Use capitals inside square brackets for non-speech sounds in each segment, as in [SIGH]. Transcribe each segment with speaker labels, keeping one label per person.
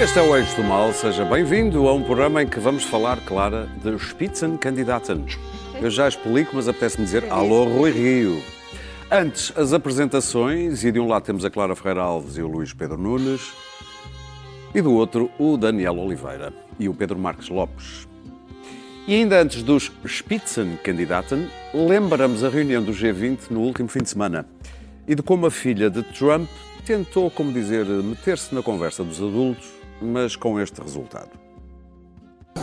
Speaker 1: Este é o Eixo do Mal, seja bem-vindo a um programa em que vamos falar, Clara, de Spitzenkandidaten. Eu já explico, mas apetece-me dizer Alô Rui Rio. Antes, as apresentações, e de um lado temos a Clara Ferreira Alves e o Luís Pedro Nunes, e do outro o Daniel Oliveira e o Pedro Marques Lopes. E ainda antes dos Spitzenkandidaten, lembramos a reunião do G20 no último fim de semana e de como a filha de Trump tentou, como dizer, meter-se na conversa dos adultos, mas com este resultado.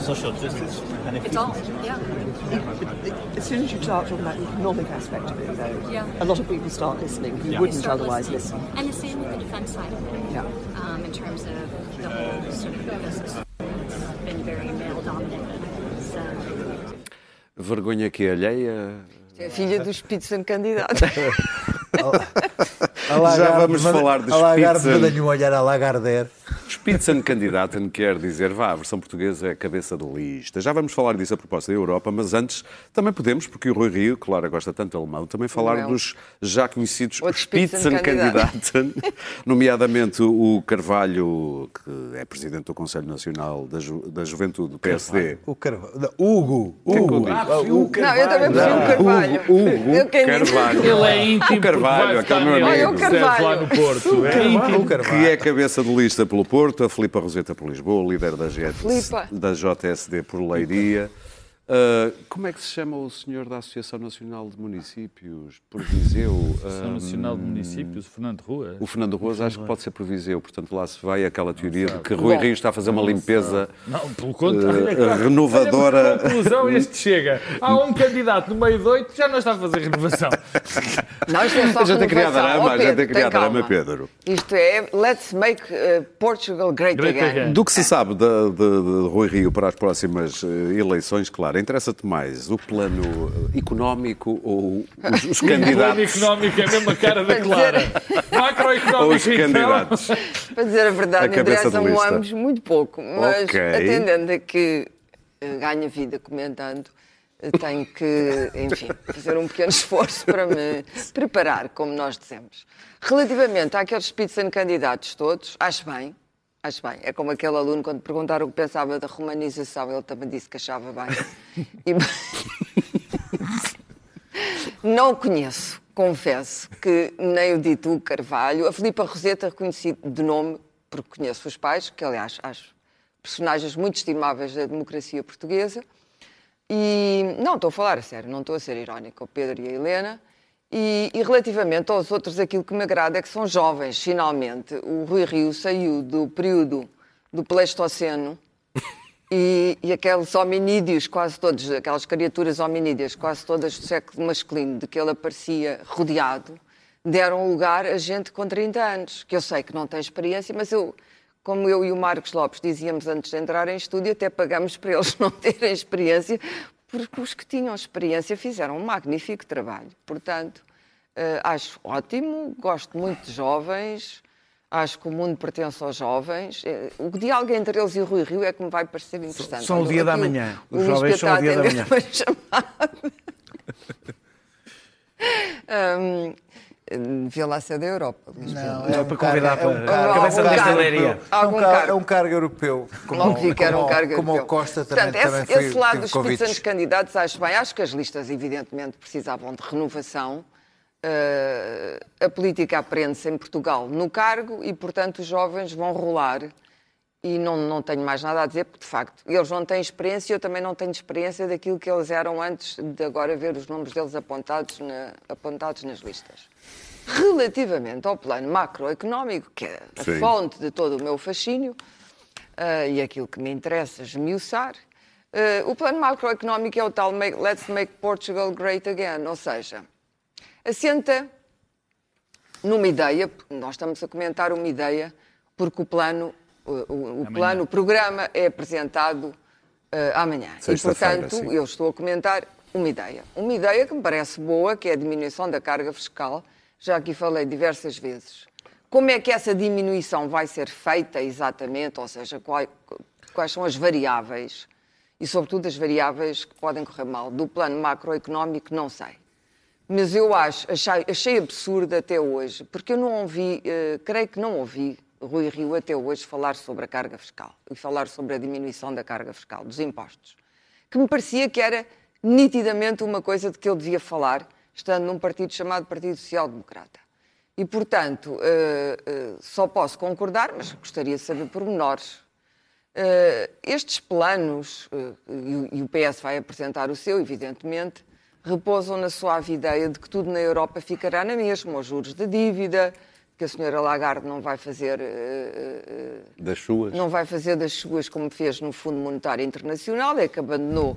Speaker 2: social justice and if
Speaker 3: It's all, yeah.
Speaker 4: As soon as you start talking about the economic aspect of it, though,
Speaker 3: Yeah.
Speaker 4: a lot of people start listening who
Speaker 2: Yeah.
Speaker 4: wouldn't
Speaker 3: Start
Speaker 4: otherwise
Speaker 3: listening.
Speaker 4: listen.
Speaker 3: And the same with the defense side of it,
Speaker 4: Yeah.
Speaker 3: um, in terms of the whole sort of business. It's been very male dominated. So,
Speaker 1: Vergonha que é alheia.
Speaker 4: É a filha do [LAUGHS] [LAUGHS] Spitzenkandidato.
Speaker 1: Já vamos falar de
Speaker 5: A Lagarde dá-lhe um olhar a Lagardère.
Speaker 1: Spitzenkandidaten quer dizer, vá, a versão portuguesa é a cabeça do lista. Já vamos falar disso a propósito da Europa, mas antes também podemos, porque o Rui Rio, que Clara gosta tanto de alemão, também falar
Speaker 4: Não.
Speaker 1: dos já conhecidos
Speaker 4: Outro
Speaker 1: Spitzenkandidaten, [LAUGHS] nomeadamente o Carvalho, que é presidente do Conselho Nacional da, Ju- da Juventude do PSD.
Speaker 5: O Carvalho. não, Hugo.
Speaker 1: é que eu
Speaker 5: Hugo.
Speaker 1: digo?
Speaker 5: Ah, o
Speaker 4: Não, eu também prefiro o Carvalho.
Speaker 1: Hugo
Speaker 4: digo-
Speaker 1: Carvalho.
Speaker 6: Ele é íntimo.
Speaker 1: O Carvalho, aquele meu amigo.
Speaker 4: Olha, o
Speaker 6: percebes, lá
Speaker 4: Carvalho.
Speaker 6: no Porto. É.
Speaker 5: O Carvalho.
Speaker 1: Que é cabeça de lista pelo Porto, a Filipa Roseta por Lisboa, líder da, GT da JSD por Leiria. Ah, como é que se chama o senhor da Associação Nacional de Municípios por Viseu? [LAUGHS]
Speaker 6: Associação
Speaker 1: Ah,
Speaker 6: Nacional de Municípios, Fernando Rua.
Speaker 1: o Fernando Ruas acho que pode ser por Viseu, portanto lá se vai aquela teoria de que Rui
Speaker 4: Bom.
Speaker 1: Rio está a fazer uma limpeza
Speaker 6: Não, pelo contrário.
Speaker 1: eh,
Speaker 6: é claro.
Speaker 1: renovadora.
Speaker 6: Olha, conclusão [LAUGHS] este chega. Há um candidato no meio de oito já não está a fazer renovação. [LAUGHS]
Speaker 4: Não, isto é só
Speaker 1: A gente tem criado drama,
Speaker 4: Oh,
Speaker 1: a gente tem
Speaker 4: Pedro,
Speaker 1: criado drama, Pedro.
Speaker 4: Isto é Let's Make uh, Portugal Great,
Speaker 6: Great
Speaker 4: again.
Speaker 6: again.
Speaker 1: Do que se sabe de, de- de Rui Rio para as próximas eh, eleições, claro, interessa-te mais o plano eh, económico ou os, os
Speaker 6: O [LAUGHS] plano
Speaker 1: candidatos?
Speaker 6: económico é a mesma cara da Clara. [LAUGHS]
Speaker 1: Ou
Speaker 6: Macroeconómico,
Speaker 1: os
Speaker 6: então.
Speaker 1: candidatos?
Speaker 4: Para dizer a verdade,
Speaker 1: A cabeça de
Speaker 4: interessam
Speaker 1: lista.
Speaker 4: ambos muito pouco. Mas
Speaker 1: Ok.
Speaker 4: atendendo a que eh, ganha vida comentando, eh, tenho que, [LAUGHS] enfim, fazer um pequeno esforço para me preparar, como nós dizemos. Relativamente àqueles Spitzenkandidatos todos, acho bem. Acho bem. É como aquele aluno, quando perguntaram o que pensava da romanização, ele também disse que achava bem. [LAUGHS] E- Não conheço, confesso, que nem o Dito Carvalho, a Filipa Roseta reconheci de nome, porque conheço os pais, que aliás acho personagens muito estimáveis da democracia portuguesa. E não estou a falar a sério, não estou a ser irónica, o Pedro e a Helena. E, e relativamente aos outros, aquilo que me agrada é que são jovens, finalmente. O Rui Rio saiu do período do Pleistoceno [LAUGHS] e, e aqueles hominídeos, quase todos, aquelas criaturas hominídeas, quase todas do século masculino, de que ele aparecia rodeado, deram lugar a gente com 30 anos, que eu sei que não tem experiência, mas eu, como eu e o Marcos Lopes dizíamos antes de entrar em estúdio, até pagamos [LAUGHS] para eles não terem experiência, porque os que tinham experiência fizeram um magnífico trabalho. Portanto, acho ótimo, gosto muito de jovens, acho que o mundo pertence aos jovens. Eh, O diálogo entre eles e o Rui Rio é que me vai parecer interessante.
Speaker 5: são o dia da manhã. Os
Speaker 4: Luís
Speaker 5: jovens são o
Speaker 4: a
Speaker 5: dia da manhã.
Speaker 4: uma chamada. [LAUGHS] Hum, Devia lá ser da Europa. Luís.
Speaker 5: Não,
Speaker 7: É para convidar
Speaker 5: é um
Speaker 7: para-
Speaker 5: cargo-
Speaker 4: cabeça
Speaker 5: é um
Speaker 4: da
Speaker 5: europeu. É um
Speaker 4: Algum
Speaker 5: cargo-
Speaker 4: cargo.
Speaker 5: É um cargo europeu. Como,
Speaker 4: Logo vi que era um cargo
Speaker 5: Como o
Speaker 4: europeu.
Speaker 5: Costa também,
Speaker 4: Portanto,
Speaker 5: também
Speaker 4: esse,
Speaker 5: foi,
Speaker 4: esse lado dos
Speaker 5: convites.
Speaker 4: dos candidatos acho bem. Acho que as listas, evidentemente, precisavam de renovação. Eh, a política aprende-se em Portugal no cargo e, portanto, os jovens vão rolar. E não, não tenho mais nada a dizer, porque, de facto, eles não têm experiência, eu também não tenho experiência daquilo que eles eram antes de agora ver os nomes deles apontados, na- apontados nas listas. Relativamente ao plano macroeconómico, que é a
Speaker 1: Sim.
Speaker 4: fonte de todo o meu fascínio, ah, e aquilo que me interessa esmiuçar, ah, o plano macroeconómico é o tal make- Let's Make Portugal Great Again, ou seja, assenta numa ideia, nós estamos a comentar uma ideia, porque o plano, o, o- plano, o programa é apresentado eh, amanhã. E, portanto, eu estou a comentar uma ideia. Uma ideia que me parece boa, que é a diminuição da carga fiscal. Já aqui falei diversas vezes. Como é que essa diminuição vai ser feita exatamente? Ou seja, qual- quais são as variáveis? E, sobretudo, as variáveis que podem correr mal. Do plano macroeconómico, não sei. Mas eu acho, achei, achei absurdo até hoje, porque eu não ouvi, eh, creio que não ouvi, Rui Rio até hoje falar sobre a carga fiscal e falar sobre a diminuição da carga fiscal, dos impostos, que me parecia que era nitidamente uma coisa de que ele devia falar, estando num partido chamado Partido Social Democrata. E, portanto, eh, eh, só posso concordar, mas gostaria de saber pormenores. Eh, estes planos, e o PS vai apresentar o seu, evidentemente, repousam na suave ideia de que tudo na Europa ficará na mesma, os juros da dívida, que a senhora Lagarde não vai fazer eh, eh,
Speaker 1: Das suas.
Speaker 4: não vai fazer das suas como fez no Fundo Monetário Internacional, é que abandonou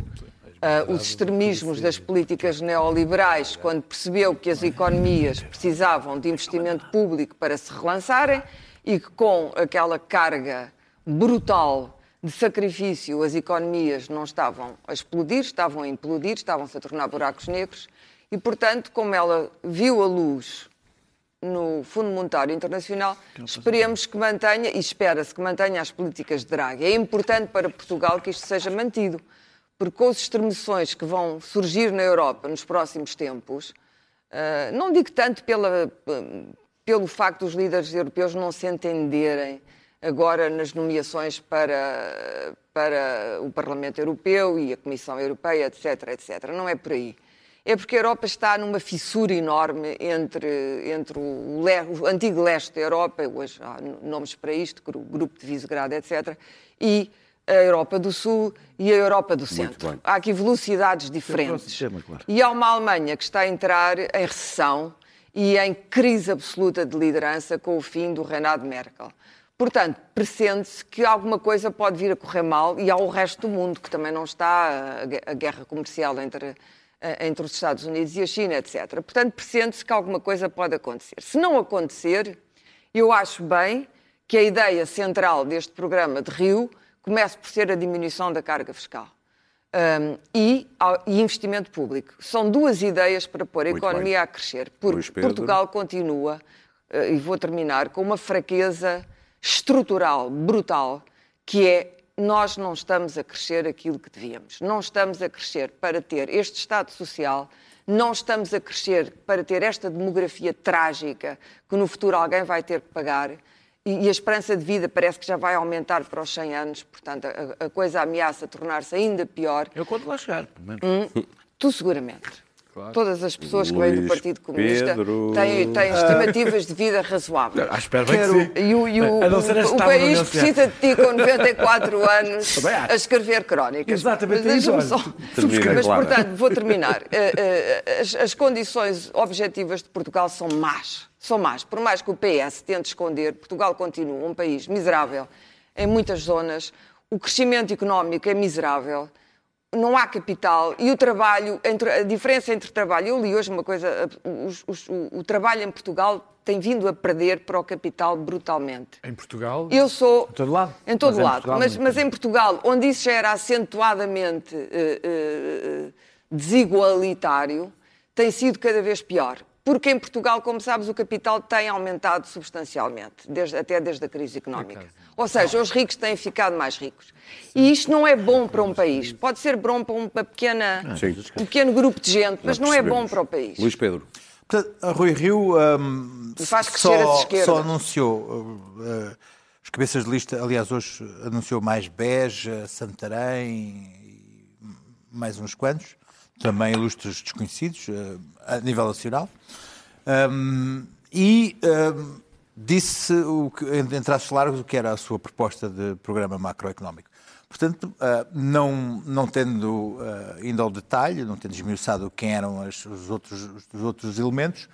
Speaker 4: ah, os extremismos das políticas neoliberais quando percebeu que as economias precisavam de investimento público para se relançarem e que com aquela carga brutal de sacrifício as economias não estavam a explodir, estavam a implodir, estavam-se a tornar buracos negros e, portanto, como ela viu a luz no Fundo Monetário Internacional, esperemos que mantenha, e espera-se que mantenha as políticas de Draghi. É importante para Portugal que isto seja mantido, porque com as extremações que vão surgir na Europa nos próximos tempos, ah, não digo tanto pela, pelo facto dos líderes europeus não se entenderem agora nas nomeações para, para o Parlamento Europeu e a Comissão Europeia, etc, etc. Não é por aí é porque a Europa está numa fissura enorme entre, entre o, o antigo leste da Europa, hoje há nomes para isto, gru- Grupo de Visegrado, etc., e a Europa do Sul e a Europa do Centro. Há aqui velocidades diferentes.
Speaker 7: sistema, claro.
Speaker 4: E há uma Alemanha que está a entrar em recessão e em crise absoluta de liderança com o fim do reinado de Merkel. Portanto, pressente-se que alguma coisa pode vir a correr mal e há o resto do mundo que também não está, a gue- a guerra comercial entre, eh, entre os Estados Unidos e a China, etc. Portanto, pressente-se que alguma coisa pode acontecer. Se não acontecer, eu acho bem que a ideia central deste programa de Rio comece por ser a diminuição da carga fiscal. Um, e, ao- e investimento público. São duas ideias para pôr a
Speaker 1: Muito
Speaker 4: economia
Speaker 1: bem.
Speaker 4: a crescer, porque. Portugal continua, eh, e vou terminar, com uma fraqueza estrutural, brutal, que é nós não estamos a crescer aquilo que devíamos. Não estamos a crescer para ter este Estado Social, não estamos a crescer para ter esta demografia trágica que no futuro alguém vai ter que pagar. E, a esperança de vida parece que já vai aumentar para os 100 anos, portanto, a, a coisa ameaça tornar-se ainda pior.
Speaker 7: Eu quando lá chegar, pelo menos.
Speaker 4: Tu seguramente. Todas as pessoas que vêm do
Speaker 1: Luís
Speaker 4: Partido Comunista
Speaker 1: Pedro.
Speaker 4: têm, têm estimativas de vida razoáveis.
Speaker 7: Ah, espero bem que sim.
Speaker 4: E o, e o-
Speaker 7: A não ser
Speaker 4: o-
Speaker 7: as
Speaker 4: o país precisa de ti com 94 [LAUGHS] anos a escrever crónicas.
Speaker 7: Exatamente
Speaker 4: Mas
Speaker 7: isso,
Speaker 4: deixa-me
Speaker 7: olha.
Speaker 4: só.
Speaker 1: Termina,
Speaker 4: Mas, portanto, vou terminar. Eh, eh, As, as condições objetivas de Portugal são más. São más. Por mais que o PS tente esconder, Portugal continua um país miserável em muitas zonas. O crescimento económico é miserável não há capital e o trabalho, entre- a diferença entre trabalho, eu li hoje uma coisa, os- os- o, o trabalho em Portugal tem vindo a perder para o capital brutalmente.
Speaker 6: Em Portugal.
Speaker 4: Eu sou.
Speaker 7: Em todo lado.
Speaker 4: Em todo
Speaker 7: Mas em
Speaker 4: lado.
Speaker 7: Portugal
Speaker 4: mas, mas em Portugal, onde isso já era acentuadamente eh, eh, desigualitário, tem sido cada vez pior. Porque em Portugal, como sabes, o capital tem aumentado substancialmente, desde- até desde a crise económica. Ou seja, os ricos têm ficado mais ricos. E isto não é bom para um país. Pode ser bom para uma pequena,
Speaker 1: Sim.
Speaker 4: um pequeno grupo de gente, mas não é bom para o país.
Speaker 1: Luís Pedro.
Speaker 5: Portanto, a Rui Rio
Speaker 4: as
Speaker 5: só, só anunciou uh, uh, as cabeças de lista, aliás, hoje anunciou mais Beja, Santarém e mais uns quantos, também ilustres desconhecidos uh, a nível nacional. Um, e um, disse, o que, em traços largos, o que era a sua proposta de programa macroeconómico. Portanto, ah, não, não tendo ah, indo ao detalhe, não tendo esmiuçado quem eram as- os, outros, os outros elementos,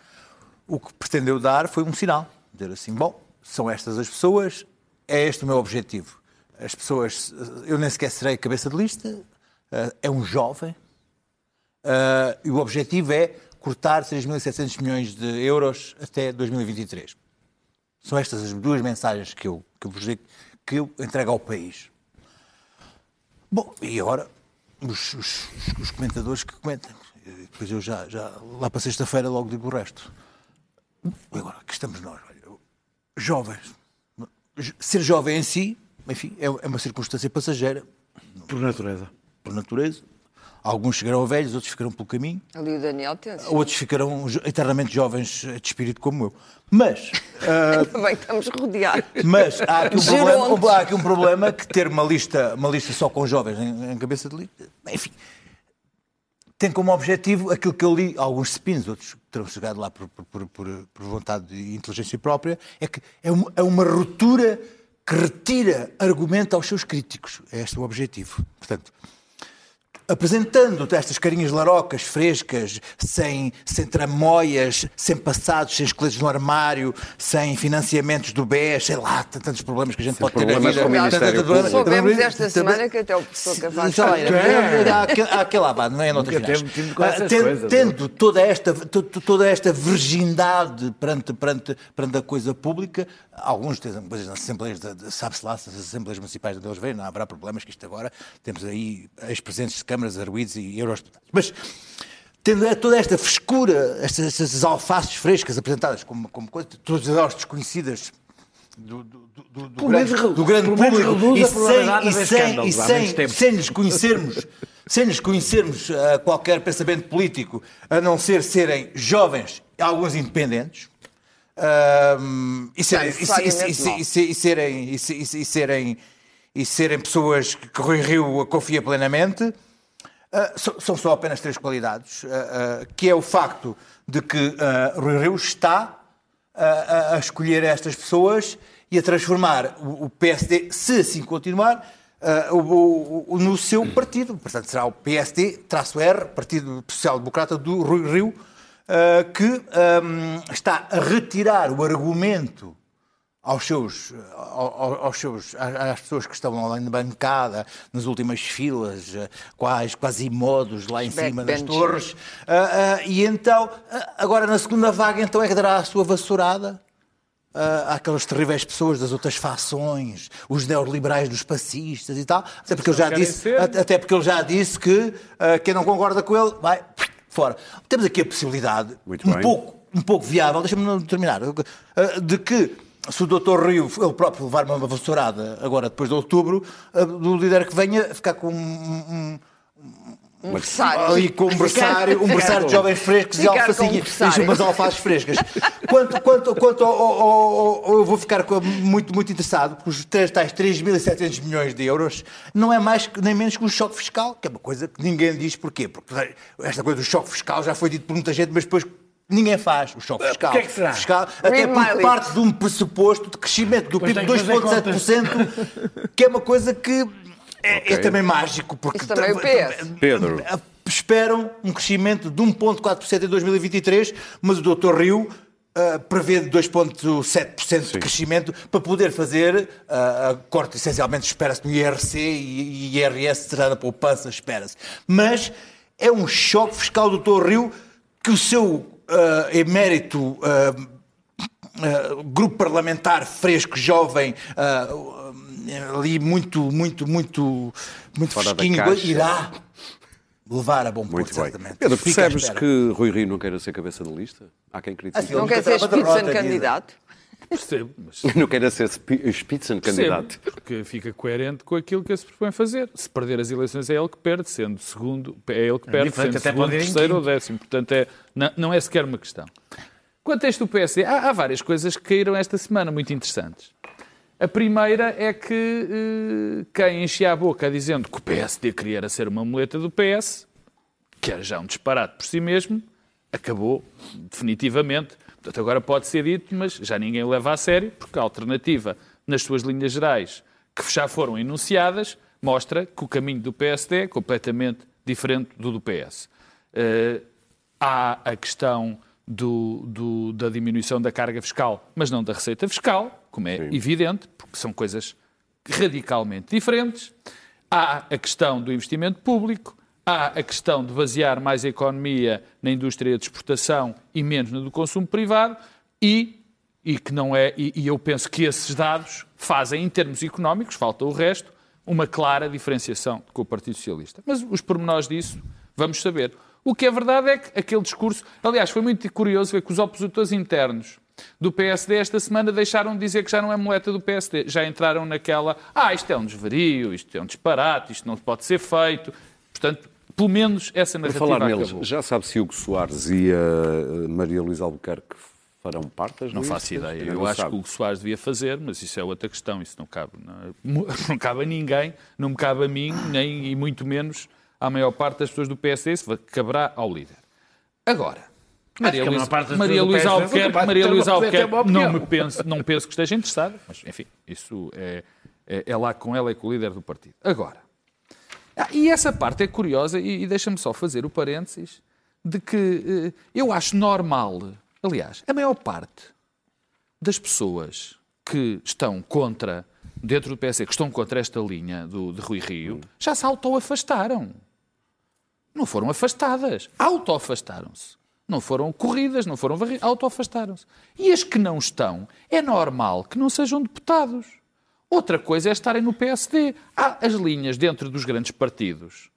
Speaker 5: o que pretendeu dar foi um sinal. Dizer assim, bom, são estas as pessoas, é este o meu objetivo. As pessoas, eu nem sequer serei cabeça de lista, ah, é um jovem, ah, e o objetivo é cortar 6.700 milhões de euros até 2023. São estas as duas mensagens que eu, que eu vos digo, que eu entrego ao país. Bom, e agora os, os- os comentadores que comentam. Depois eu já, já lá para sexta-feira logo digo o resto. E agora, aqui estamos nós, olha, jovens. Ser jovem em si, enfim, é é uma circunstância passageira,
Speaker 7: Por natureza.
Speaker 5: por natureza. Alguns chegarão velhos, outros ficarão pelo caminho,
Speaker 4: Ali o Daniel Tenso.
Speaker 5: outros ficarão eternamente jovens eh, de espírito como eu. Mas, ah, [LAUGHS]
Speaker 4: Também estamos rodeados.
Speaker 5: mas há, aqui um problema, há aqui um problema que ter uma lista, uma lista só com jovens em, em cabeça de lista, enfim, tem como objetivo aquilo que eu li, alguns spins, outros terão chegado lá por, por- por- por- vontade de inteligência própria, é que é uma, é uma ruptura que retira argumento aos seus críticos. É este o objetivo. Portanto, apresentando estas carinhas larocas, frescas, sem, sem tramóias, sem passados, sem esqueletos no armário, sem financiamentos do BES, sei lá, tantos problemas que a gente pode ter na
Speaker 1: problemas
Speaker 5: vida.
Speaker 1: com o Ministério Público.
Speaker 4: Soubemos esta
Speaker 5: Também-
Speaker 4: semana que até o professor Cavaco
Speaker 5: há aquele- vá, não é
Speaker 7: com
Speaker 5: Ah,
Speaker 7: coisas,
Speaker 5: Tendo toda esta, to- to- toda esta virgindade perante, perante, perante a coisa alguns têm coisas nas assembleias, sabe-se lá, se as assembleias municipais de eles vêm, não haverá problemas que isto agora, temos aí ex-presidentes de câmaras, arguídos e eurodeputados. Mas tendo é toda esta frescura, estas, estas alfaces frescas apresentadas como, como coisa, todas elas desconhecidas do, do, do, do, grande, grande público e sem, e sem, e sem, sem lhes conhecermos, [LAUGHS] sem lhes conhecermos ah, qualquer pensamento político, a não ser serem jovens, alguns independentes, ahm, e serem, e, se- se- se- se- serem, e se- se- serem, e serem pessoas que Rui Rio confia plenamente, ah, são só apenas três qualidades, ah, que é o facto de que Rui Rio está a, a- escolher estas pessoas e a transformar o, o PSD, se assim continuar, ah, o- o- no seu partido. Portanto, será o PSD-R, Partido Social Democrata do Rui Rio, ah, que ahm, está a retirar o argumento aos seus, ao- ao- aos seus, às pessoas que estavam lá na bancada, nas últimas filas, eh, quase, quase modos lá em cima das torres. Ah, ah, e então, agora na segunda vaga, então é que dará a sua vassourada ah, àquelas terríveis pessoas das outras fações, os neoliberais dos passistas e tal. Até porque ele já disse, até até porque ele já disse que ah, quem não concorda com ele vai fora. Temos aqui a possibilidade,
Speaker 1: Muito
Speaker 5: um
Speaker 1: bem.
Speaker 5: pouco, um pouco viável, deixa-me não terminar, de que se o Dr. Rio, ele próprio, levar uma vassourada agora depois de outubro, do líder que venha ficar com um,
Speaker 4: Um versário.
Speaker 5: ali com um berçário, um berçário de jovens frescos e
Speaker 4: um
Speaker 5: alfacinhas,
Speaker 4: berçário.
Speaker 5: e umas alfaces frescas. Quanto, quanto, quanto ao, ao- ao- eu vou ficar muito, muito interessado, porque os três, tais 3.700 milhões de euros não é mais nem menos que um choque fiscal, que é uma coisa que ninguém diz porquê. Porque esta coisa do choque fiscal já foi dito por muita gente, mas depois ninguém faz o choque fiscal.
Speaker 7: que é que será?
Speaker 5: fiscal até porque parte de um pressuposto de crescimento do PIB de
Speaker 7: que fazer
Speaker 5: 2,7%, que é uma coisa que é,
Speaker 1: Ok.
Speaker 5: é também mágico. Porque
Speaker 4: Isso também é o PS.
Speaker 1: Pedro.
Speaker 5: esperam um crescimento de 1,4% em 2023, mas o Dr. Rio ah, prevê de 2,7% de crescimento para poder fazer a corte, essencialmente, espera-se no IRC e e IRS será na poupança, espera-se. Mas é um choque fiscal do Dr. Rio que o seu ah, emérito ah, Uh, grupo parlamentar fresco, jovem, uh, uh, ali muito, muito, muito, muito
Speaker 1: Fora
Speaker 5: fresquinho, irá levar a bom porto,
Speaker 1: Muito bem.
Speaker 5: certamente.
Speaker 1: Pedro, percebes que Rui Rio não queira ser cabeça de lista? Há quem critique.
Speaker 5: Assim,
Speaker 4: Não quer ser Spitzenkandidato?
Speaker 5: candidato.
Speaker 6: Percebo, mas
Speaker 1: Não queira ser spi- Spitzenkandidato.
Speaker 6: percebo, porque fica coerente com aquilo que se propõe fazer. Se perder as eleições é ele que perde, sendo segundo, é ele que perde,
Speaker 7: diferente,
Speaker 6: sendo
Speaker 7: até
Speaker 6: segundo, terceiro ou décimo. Portanto, é, não, não é sequer uma questão. Quanto a este do PSD, há, há várias coisas que caíram esta semana muito interessantes. A primeira é que eh, quem enchia a boca dizendo que o PSD queria era ser uma muleta do PS, que era já um disparate por si mesmo, acabou definitivamente. Portanto, agora pode ser dito, mas já ninguém o leva a sério, porque a alternativa, nas suas linhas gerais, que já foram enunciadas, mostra que o caminho do PSD é completamente diferente do do PS. Eh, há a questão do- do- da diminuição da carga fiscal, mas não da receita fiscal, como é evidente, porque são coisas radicalmente diferentes. Há a questão do investimento público, há a questão de basear mais a economia na indústria de exportação e menos na do consumo privado e, e que não é e, e eu penso que esses dados fazem em termos económicos, falta o resto, uma clara diferenciação com o Partido Socialista. Mas os pormenores disso vamos saber. O que é verdade é que aquele discurso, aliás, foi muito curioso ver que os opositores internos do PSD esta semana deixaram de dizer que já não é muleta do PSD. Já entraram naquela, ah, isto é um desvario, isto é um disparate, isto não pode ser feito. Portanto, Pelo menos essa
Speaker 1: Por
Speaker 6: narrativa
Speaker 1: falar neles,
Speaker 6: acabou.
Speaker 1: já sabe se Hugo Soares e a Maria Luísa Albuquerque farão parte das
Speaker 6: Não
Speaker 1: listas?
Speaker 6: faço ideia. Eu
Speaker 1: não
Speaker 6: acho
Speaker 1: sabe.
Speaker 6: que o Hugo Soares devia fazer, mas isso é outra questão. Isso não cabe. Não, [LAUGHS] não cabe a ninguém, não me cabe a mim, nem e muito menos à maior parte das pessoas do PSD. Isso caberá ao líder. Agora, Maria Luísa Maria Luísa Albuquerque, Maria Luísa Albuquerque não, me penso, não penso que esteja interessada, mas enfim, isso é, é, é lá com ela e com o líder do partido. Agora, ah, e essa parte é curiosa, e, deixa-me só fazer o parênteses de que eh, eu acho normal, aliás, a maior parte das pessoas que estão contra, dentro do PSD, que estão contra esta linha do, de Rui Rio, já se auto-afastaram. Não foram afastadas, auto-afastaram-se. Não foram corridas, não foram varridas, auto-afastaram-se. E as que não estão, é normal que não sejam deputados. Outra coisa é estarem no PSD. Há as linhas dentro dos grandes partidos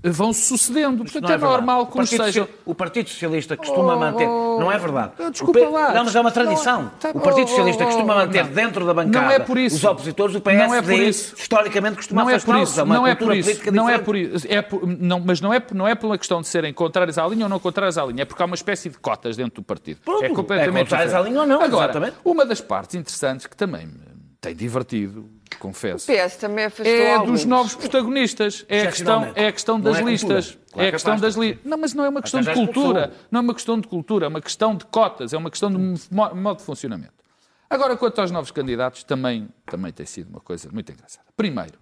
Speaker 6: vão sucedendo. Portanto,
Speaker 7: Não
Speaker 6: é,
Speaker 7: verdade.
Speaker 6: normal
Speaker 7: O
Speaker 6: que uns
Speaker 7: Partido
Speaker 6: sejam.
Speaker 7: O Partido Socialista costuma
Speaker 6: Oh,
Speaker 7: manter.
Speaker 6: oh,
Speaker 7: Não é verdade.
Speaker 6: oh,
Speaker 7: O
Speaker 6: desculpa
Speaker 7: P-
Speaker 6: lá.
Speaker 7: Não, mas é uma
Speaker 6: Não,
Speaker 7: tradição.
Speaker 6: tá-
Speaker 7: o Partido Socialista
Speaker 6: oh,
Speaker 7: costuma manter
Speaker 6: não.
Speaker 7: dentro da bancada
Speaker 6: Não é por isso.
Speaker 7: os opositores. O
Speaker 6: Não
Speaker 7: PSD,
Speaker 6: é por isso.
Speaker 7: historicamente, costuma
Speaker 6: Não é por isso,
Speaker 7: É uma
Speaker 6: não é por isso,
Speaker 7: política
Speaker 6: não é por isso, é por- não, mas não é, não é pela questão de serem contrários à linha ou não contrários à linha, é porque há uma espécie de cotas dentro do partido.
Speaker 7: Pronto,
Speaker 6: é completamente
Speaker 7: é contrários à linha ou não,
Speaker 6: Agora,
Speaker 7: exatamente.
Speaker 6: uma das partes interessantes que também me tem divertido, confesso,
Speaker 4: O PS também afastou
Speaker 6: é
Speaker 4: alguns.
Speaker 6: dos novos protagonistas. É a questão, é a questão das
Speaker 7: é
Speaker 6: listas.
Speaker 7: Claro
Speaker 6: é a
Speaker 7: que
Speaker 6: questão das listas. Não, mas não é uma questão de cultura. Não é uma questão de cultura, é uma questão de cotas, é uma questão de mo- modo de funcionamento. Agora, quanto aos novos candidatos, também, também tem sido uma coisa muito engraçada. Primeiro,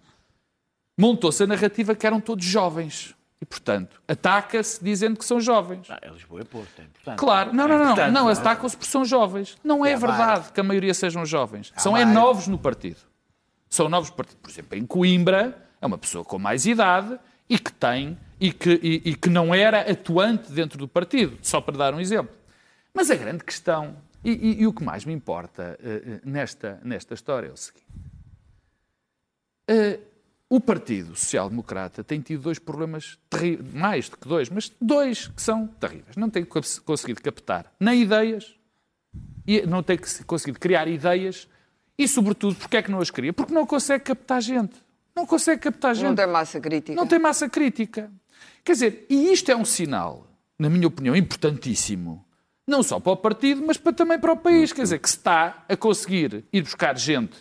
Speaker 6: montou-se a narrativa que eram todos jovens. E, portanto, ataca-se dizendo que são jovens.
Speaker 7: Ah, é Lisboa e Porto, é importante.
Speaker 6: Claro, não, não, não, não,
Speaker 7: não é?
Speaker 6: atacam-se porque são jovens. Não é verdade que a maioria sejam jovens. São é novos no partido. São novos partidos. Por exemplo, em Coimbra, é uma pessoa com mais idade e que tem e que, e, e que não era atuante dentro do partido, só para dar um exemplo. Mas a grande questão, e, e- o que mais me importa eh, nesta, nesta história é o seguinte. Eh, o Partido Social Democrata tem tido dois problemas terríveis, mais do que dois, mas dois que são terríveis. Não tem cons- conseguido captar nem ideias, e não tem que- conseguido criar ideias e, sobretudo, porque é que não as cria? Porque não consegue captar gente. Não consegue captar gente.
Speaker 4: Não tem massa crítica.
Speaker 6: Não tem massa crítica. Quer dizer, e isto é um sinal, na minha opinião, importantíssimo, não só para o partido, mas para, também para o país. Quer dizer, que se está a conseguir ir buscar gente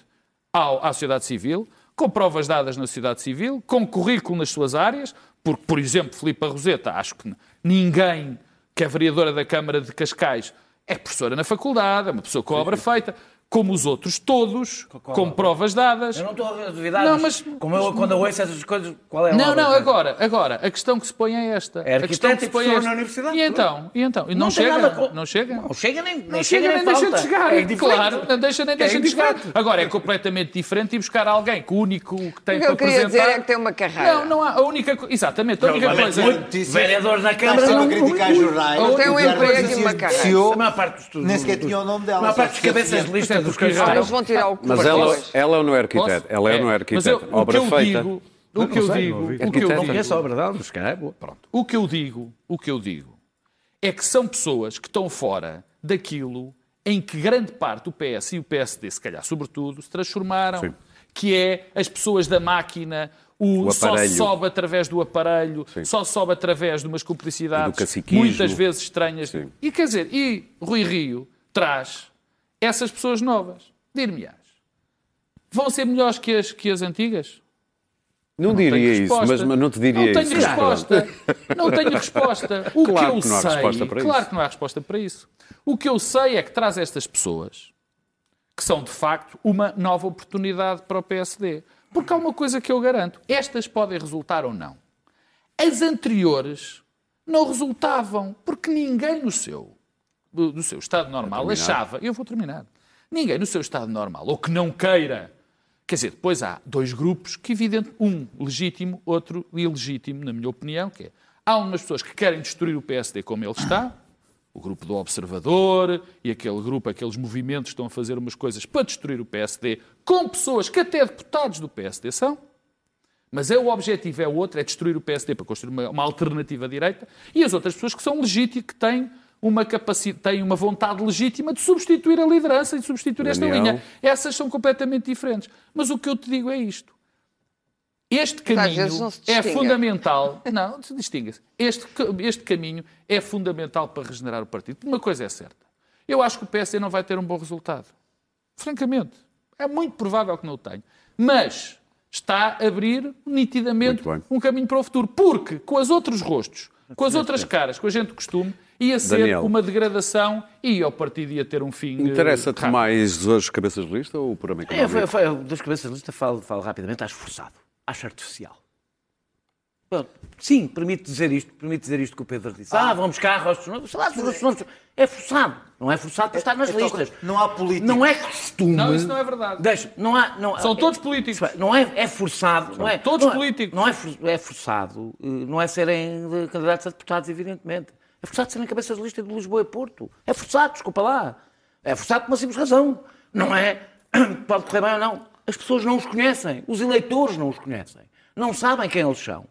Speaker 6: ao- à sociedade civil, com provas dadas na sociedade civil, com currículo nas suas áreas, porque, por exemplo, Filipe Roseta, acho que ninguém que é vereadora da Câmara de Cascais é professora na faculdade, é uma pessoa com obra feita, como os outros todos, com provas dadas.
Speaker 7: Eu não estou a duvidar,
Speaker 6: Não,
Speaker 7: mas,
Speaker 6: mas-
Speaker 7: como eu, quando eu ouço essas coisas, qual é a
Speaker 6: Não, não, agora, agora, a questão que se põe é esta.
Speaker 7: É
Speaker 6: a questão que se
Speaker 7: e
Speaker 6: põe é esta.
Speaker 7: na universidade,
Speaker 6: E então? E então? E não,
Speaker 7: Não
Speaker 6: chega?
Speaker 7: com-
Speaker 6: Não chega?
Speaker 7: Não chega nem,
Speaker 6: Não chega nem deixa de chegar.
Speaker 7: É diferente.
Speaker 6: claro, não deixa nem deixa de chegar. Agora é completamente diferente ir buscar alguém que o único que tem
Speaker 4: O que
Speaker 6: para
Speaker 4: eu queria
Speaker 6: apresentar...
Speaker 4: dizer é que tem uma carreira.
Speaker 6: Não, não há. A única Exatamente, a única
Speaker 7: Não,
Speaker 6: coisa...
Speaker 7: muito vereador na Câmara
Speaker 5: Está
Speaker 7: não,
Speaker 5: sempre a criticar jornais.
Speaker 6: Ou
Speaker 4: tem um
Speaker 5: e
Speaker 4: emprego e uma
Speaker 5: se
Speaker 4: carreira.
Speaker 5: associou,
Speaker 7: A maior parte dos estudos.
Speaker 5: Nem sequer tinha o nome dela.
Speaker 7: A maior parte dos cabeças de lista
Speaker 4: Ah, eles vão tirar o
Speaker 1: Mas ela, ela não é arquiteta,
Speaker 6: Posso?
Speaker 1: ela é, não é
Speaker 6: mas
Speaker 1: arquiteta.
Speaker 6: eu-
Speaker 1: Obra
Speaker 6: que eu
Speaker 1: feita.
Speaker 6: digo, o que eu digo, o que eu
Speaker 7: Não
Speaker 6: digo,
Speaker 7: conheço a obra dela, mas é boa.
Speaker 6: Pronto. O que eu digo, o que eu digo é que são pessoas que estão fora daquilo em que grande parte do PS e o PSD, se calhar sobretudo, se transformaram,
Speaker 1: Sim.
Speaker 6: que é as pessoas da máquina, o,
Speaker 1: O
Speaker 6: só sobe através do aparelho,
Speaker 1: Sim.
Speaker 6: só sobe através de umas
Speaker 1: Do
Speaker 6: cumplicidades muitas vezes estranhas.
Speaker 1: Sim.
Speaker 6: E quer dizer, e Rui Rio traz essas pessoas novas. Dir-me-ás, vão ser melhores que as, que as antigas?
Speaker 1: Não,
Speaker 6: tenho
Speaker 1: diria isso, mas, mas não te diria
Speaker 6: Não
Speaker 1: isso.
Speaker 6: tenho resposta. Não tenho resposta. [LAUGHS] O
Speaker 1: Claro
Speaker 6: que eu
Speaker 1: que não há
Speaker 6: sei,
Speaker 1: resposta para
Speaker 6: claro
Speaker 1: isso.
Speaker 6: que não há resposta para isso. O que eu sei é que traz estas pessoas que são de facto uma nova oportunidade para o PSD. Porque há uma coisa que eu garanto: estas podem resultar ou não. As anteriores não resultavam, porque ninguém no seu, do do seu estado normal achava, eu vou terminar, ninguém no seu estado normal, ou que não queira, quer dizer, depois há dois grupos que, evidente, um legítimo, outro ilegítimo, na minha opinião, que é, há umas pessoas que querem destruir o PSD como ele está, o grupo do Observador e aquele grupo, aqueles movimentos que estão a fazer umas coisas para destruir o PSD, com pessoas que até deputados do PSD são, mas é o objetivo é o outro, é destruir o PSD para construir uma, uma alternativa direita, e as outras pessoas que são legítimas, que têm uma capacidade, têm uma vontade legítima de substituir a liderança e de substituir esta
Speaker 1: Daniel.
Speaker 6: linha. Essas são completamente diferentes. Mas o que eu te digo é isto. Este caminho é fundamental. [LAUGHS] Não, se distingue-se. Este, ca- este caminho é fundamental para regenerar o partido. Uma coisa é certa. Eu acho que o PSD não vai ter um bom resultado. Francamente. É muito provável que não o tenha. Mas está a abrir nitidamente um caminho para o futuro. Porque com os outros rostos, com as outras caras, com a gente de costume, ia ser
Speaker 1: Daniel.
Speaker 6: uma degradação e o partido ia ter um fim.
Speaker 1: Interessa-te
Speaker 6: rápido.
Speaker 1: mais as cabeças de lista ou o programa
Speaker 7: É,
Speaker 1: económico?
Speaker 7: foi, foi, das cabeças de lista, falo, falo rapidamente, acho forçado, acho artificial. Pronto. Sim, permite dizer isto, permite dizer isto que o Pedro disse. Ah, vamos buscar rostos novos. Sei lá, se rostos novos. É forçado. Não é forçado para estar nas
Speaker 5: então,
Speaker 7: listas.
Speaker 5: não há políticos.
Speaker 7: Não é costume.
Speaker 6: Não, isso não é verdade.
Speaker 7: Deixa, não há, não,
Speaker 6: São todos políticos.
Speaker 7: Não é, é forçado. não é,
Speaker 6: todos
Speaker 7: não é-
Speaker 6: políticos.
Speaker 7: Não é, é forçado. Não é serem candidatos a deputados, evidentemente. É forçado serem cabeças de lista de Lisboa e Porto. É forçado, desculpa lá. É forçado por uma simples razão. Não é. [COUGHS] Pode correr bem ou não. As pessoas não os conhecem. Os eleitores não os conhecem. Não sabem quem eles são.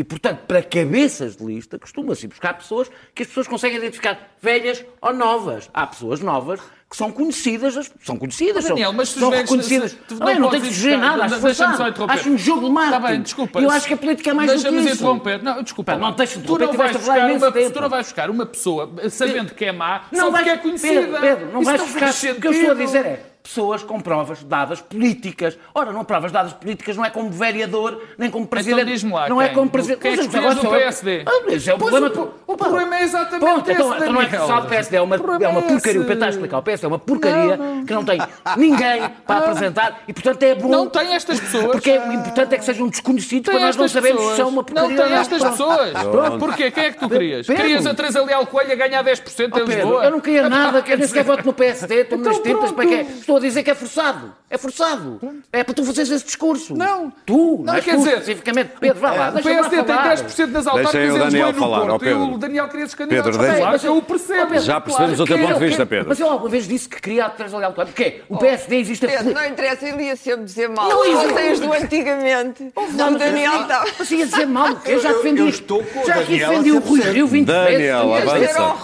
Speaker 7: E, portanto, para cabeças de lista, costuma-se buscar pessoas que as pessoas conseguem identificar, velhas ou novas. Há pessoas novas que são conhecidas, as- são conhecidas,
Speaker 6: Daniel,
Speaker 7: são,
Speaker 6: mas se os
Speaker 7: são
Speaker 6: velhos-
Speaker 7: reconhecidas.
Speaker 6: se-
Speaker 7: não,
Speaker 6: não
Speaker 7: não tenho que sugerir
Speaker 6: buscar-
Speaker 7: nada, acho
Speaker 6: deixa-me interromper.
Speaker 7: Acho um jogo de marketing.
Speaker 6: Está bem, desculpa.
Speaker 7: Eu acho que a política é mais do que
Speaker 6: Deixa-me
Speaker 7: isso.
Speaker 6: interromper. Não, desculpa.
Speaker 7: Não
Speaker 6: lá.
Speaker 7: deixa de
Speaker 6: tu não
Speaker 7: interromper,
Speaker 6: vais buscar uma,
Speaker 7: tempo.
Speaker 6: tu não vais buscar uma pessoa sabendo que é má
Speaker 7: Não
Speaker 6: só
Speaker 7: vais,
Speaker 6: porque é conhecida.
Speaker 7: Pedro, Pedro, não
Speaker 6: Isso
Speaker 7: vais
Speaker 6: faz
Speaker 7: buscar. O que eu estou a dizer é pessoas com provas dadas políticas. Ora, não provas dadas políticas não é como vereador, nem como presidente.
Speaker 6: Então lá,
Speaker 7: não é
Speaker 6: quem?
Speaker 7: como presidente.
Speaker 6: Quem é que escolhes
Speaker 7: eu.
Speaker 6: PSD?
Speaker 7: Ah, esse é o
Speaker 6: Pois
Speaker 7: problema.
Speaker 6: o- o problema é exatamente
Speaker 7: Pronto, então,
Speaker 6: esse,
Speaker 7: então não é forçado o PSD, é uma, é uma
Speaker 6: é
Speaker 7: porcaria. O. Pedro está a explicar. O PSD é uma porcaria que não tem ninguém para apresentar e, portanto, é bom.
Speaker 6: Não tem estas pessoas.
Speaker 7: Porque é, o importante é que sejam desconhecidos para nós não sabermos se são uma porcaria
Speaker 6: Não tem estas pessoas.
Speaker 7: Pronto.
Speaker 6: Porquê? Quem é que tu querias?
Speaker 7: Pedro.
Speaker 6: Querias a Teresa Leal Coelho a ganhar 10% em
Speaker 7: Oh, Pedro,
Speaker 6: Lisboa?
Speaker 7: eu não queria nada, que eu nem sequer voto no PSD, estou nas
Speaker 6: Então
Speaker 7: tintas,
Speaker 6: pronto.
Speaker 7: para quê? Estou a dizer que é forçado. É forçado. É para tu fazeres esse discurso.
Speaker 6: Não.
Speaker 7: Tu,
Speaker 6: Não,
Speaker 7: não, é
Speaker 6: quer
Speaker 7: tu,
Speaker 6: dizer,
Speaker 7: especificamente. Pedro, vá lá,
Speaker 6: O
Speaker 7: deixa-me lá
Speaker 6: PSD tem
Speaker 7: falar.
Speaker 6: 10% nas autárquicas
Speaker 1: o
Speaker 6: e no
Speaker 1: falar, ó
Speaker 6: Porto. E
Speaker 1: Pedro.
Speaker 6: o Daniel queria se candidatar.
Speaker 1: Pedro, deixa-
Speaker 6: mas eu percebo.
Speaker 7: Oh, Pedro,
Speaker 1: Já percebemos o teu
Speaker 7: que
Speaker 1: ponto de
Speaker 7: eu
Speaker 1: vista,
Speaker 7: quero-
Speaker 1: Pedro.
Speaker 7: Mas eu alguma vez disse que queria a Teresa Leal Coelho. Porquê? O PSD existe a...
Speaker 4: Pedro, não interessa, ele ia sempre dizer mal.
Speaker 7: Não, isso-
Speaker 4: Vocês do antigamente. Não, Daniel está.
Speaker 7: Mas ia dizer mal, eu já defendi
Speaker 5: eu estou com o
Speaker 7: Já aqui defendi
Speaker 5: a
Speaker 7: o Rui
Speaker 5: 100%.
Speaker 7: Rio 20 vezes.
Speaker 1: Daniel, avança.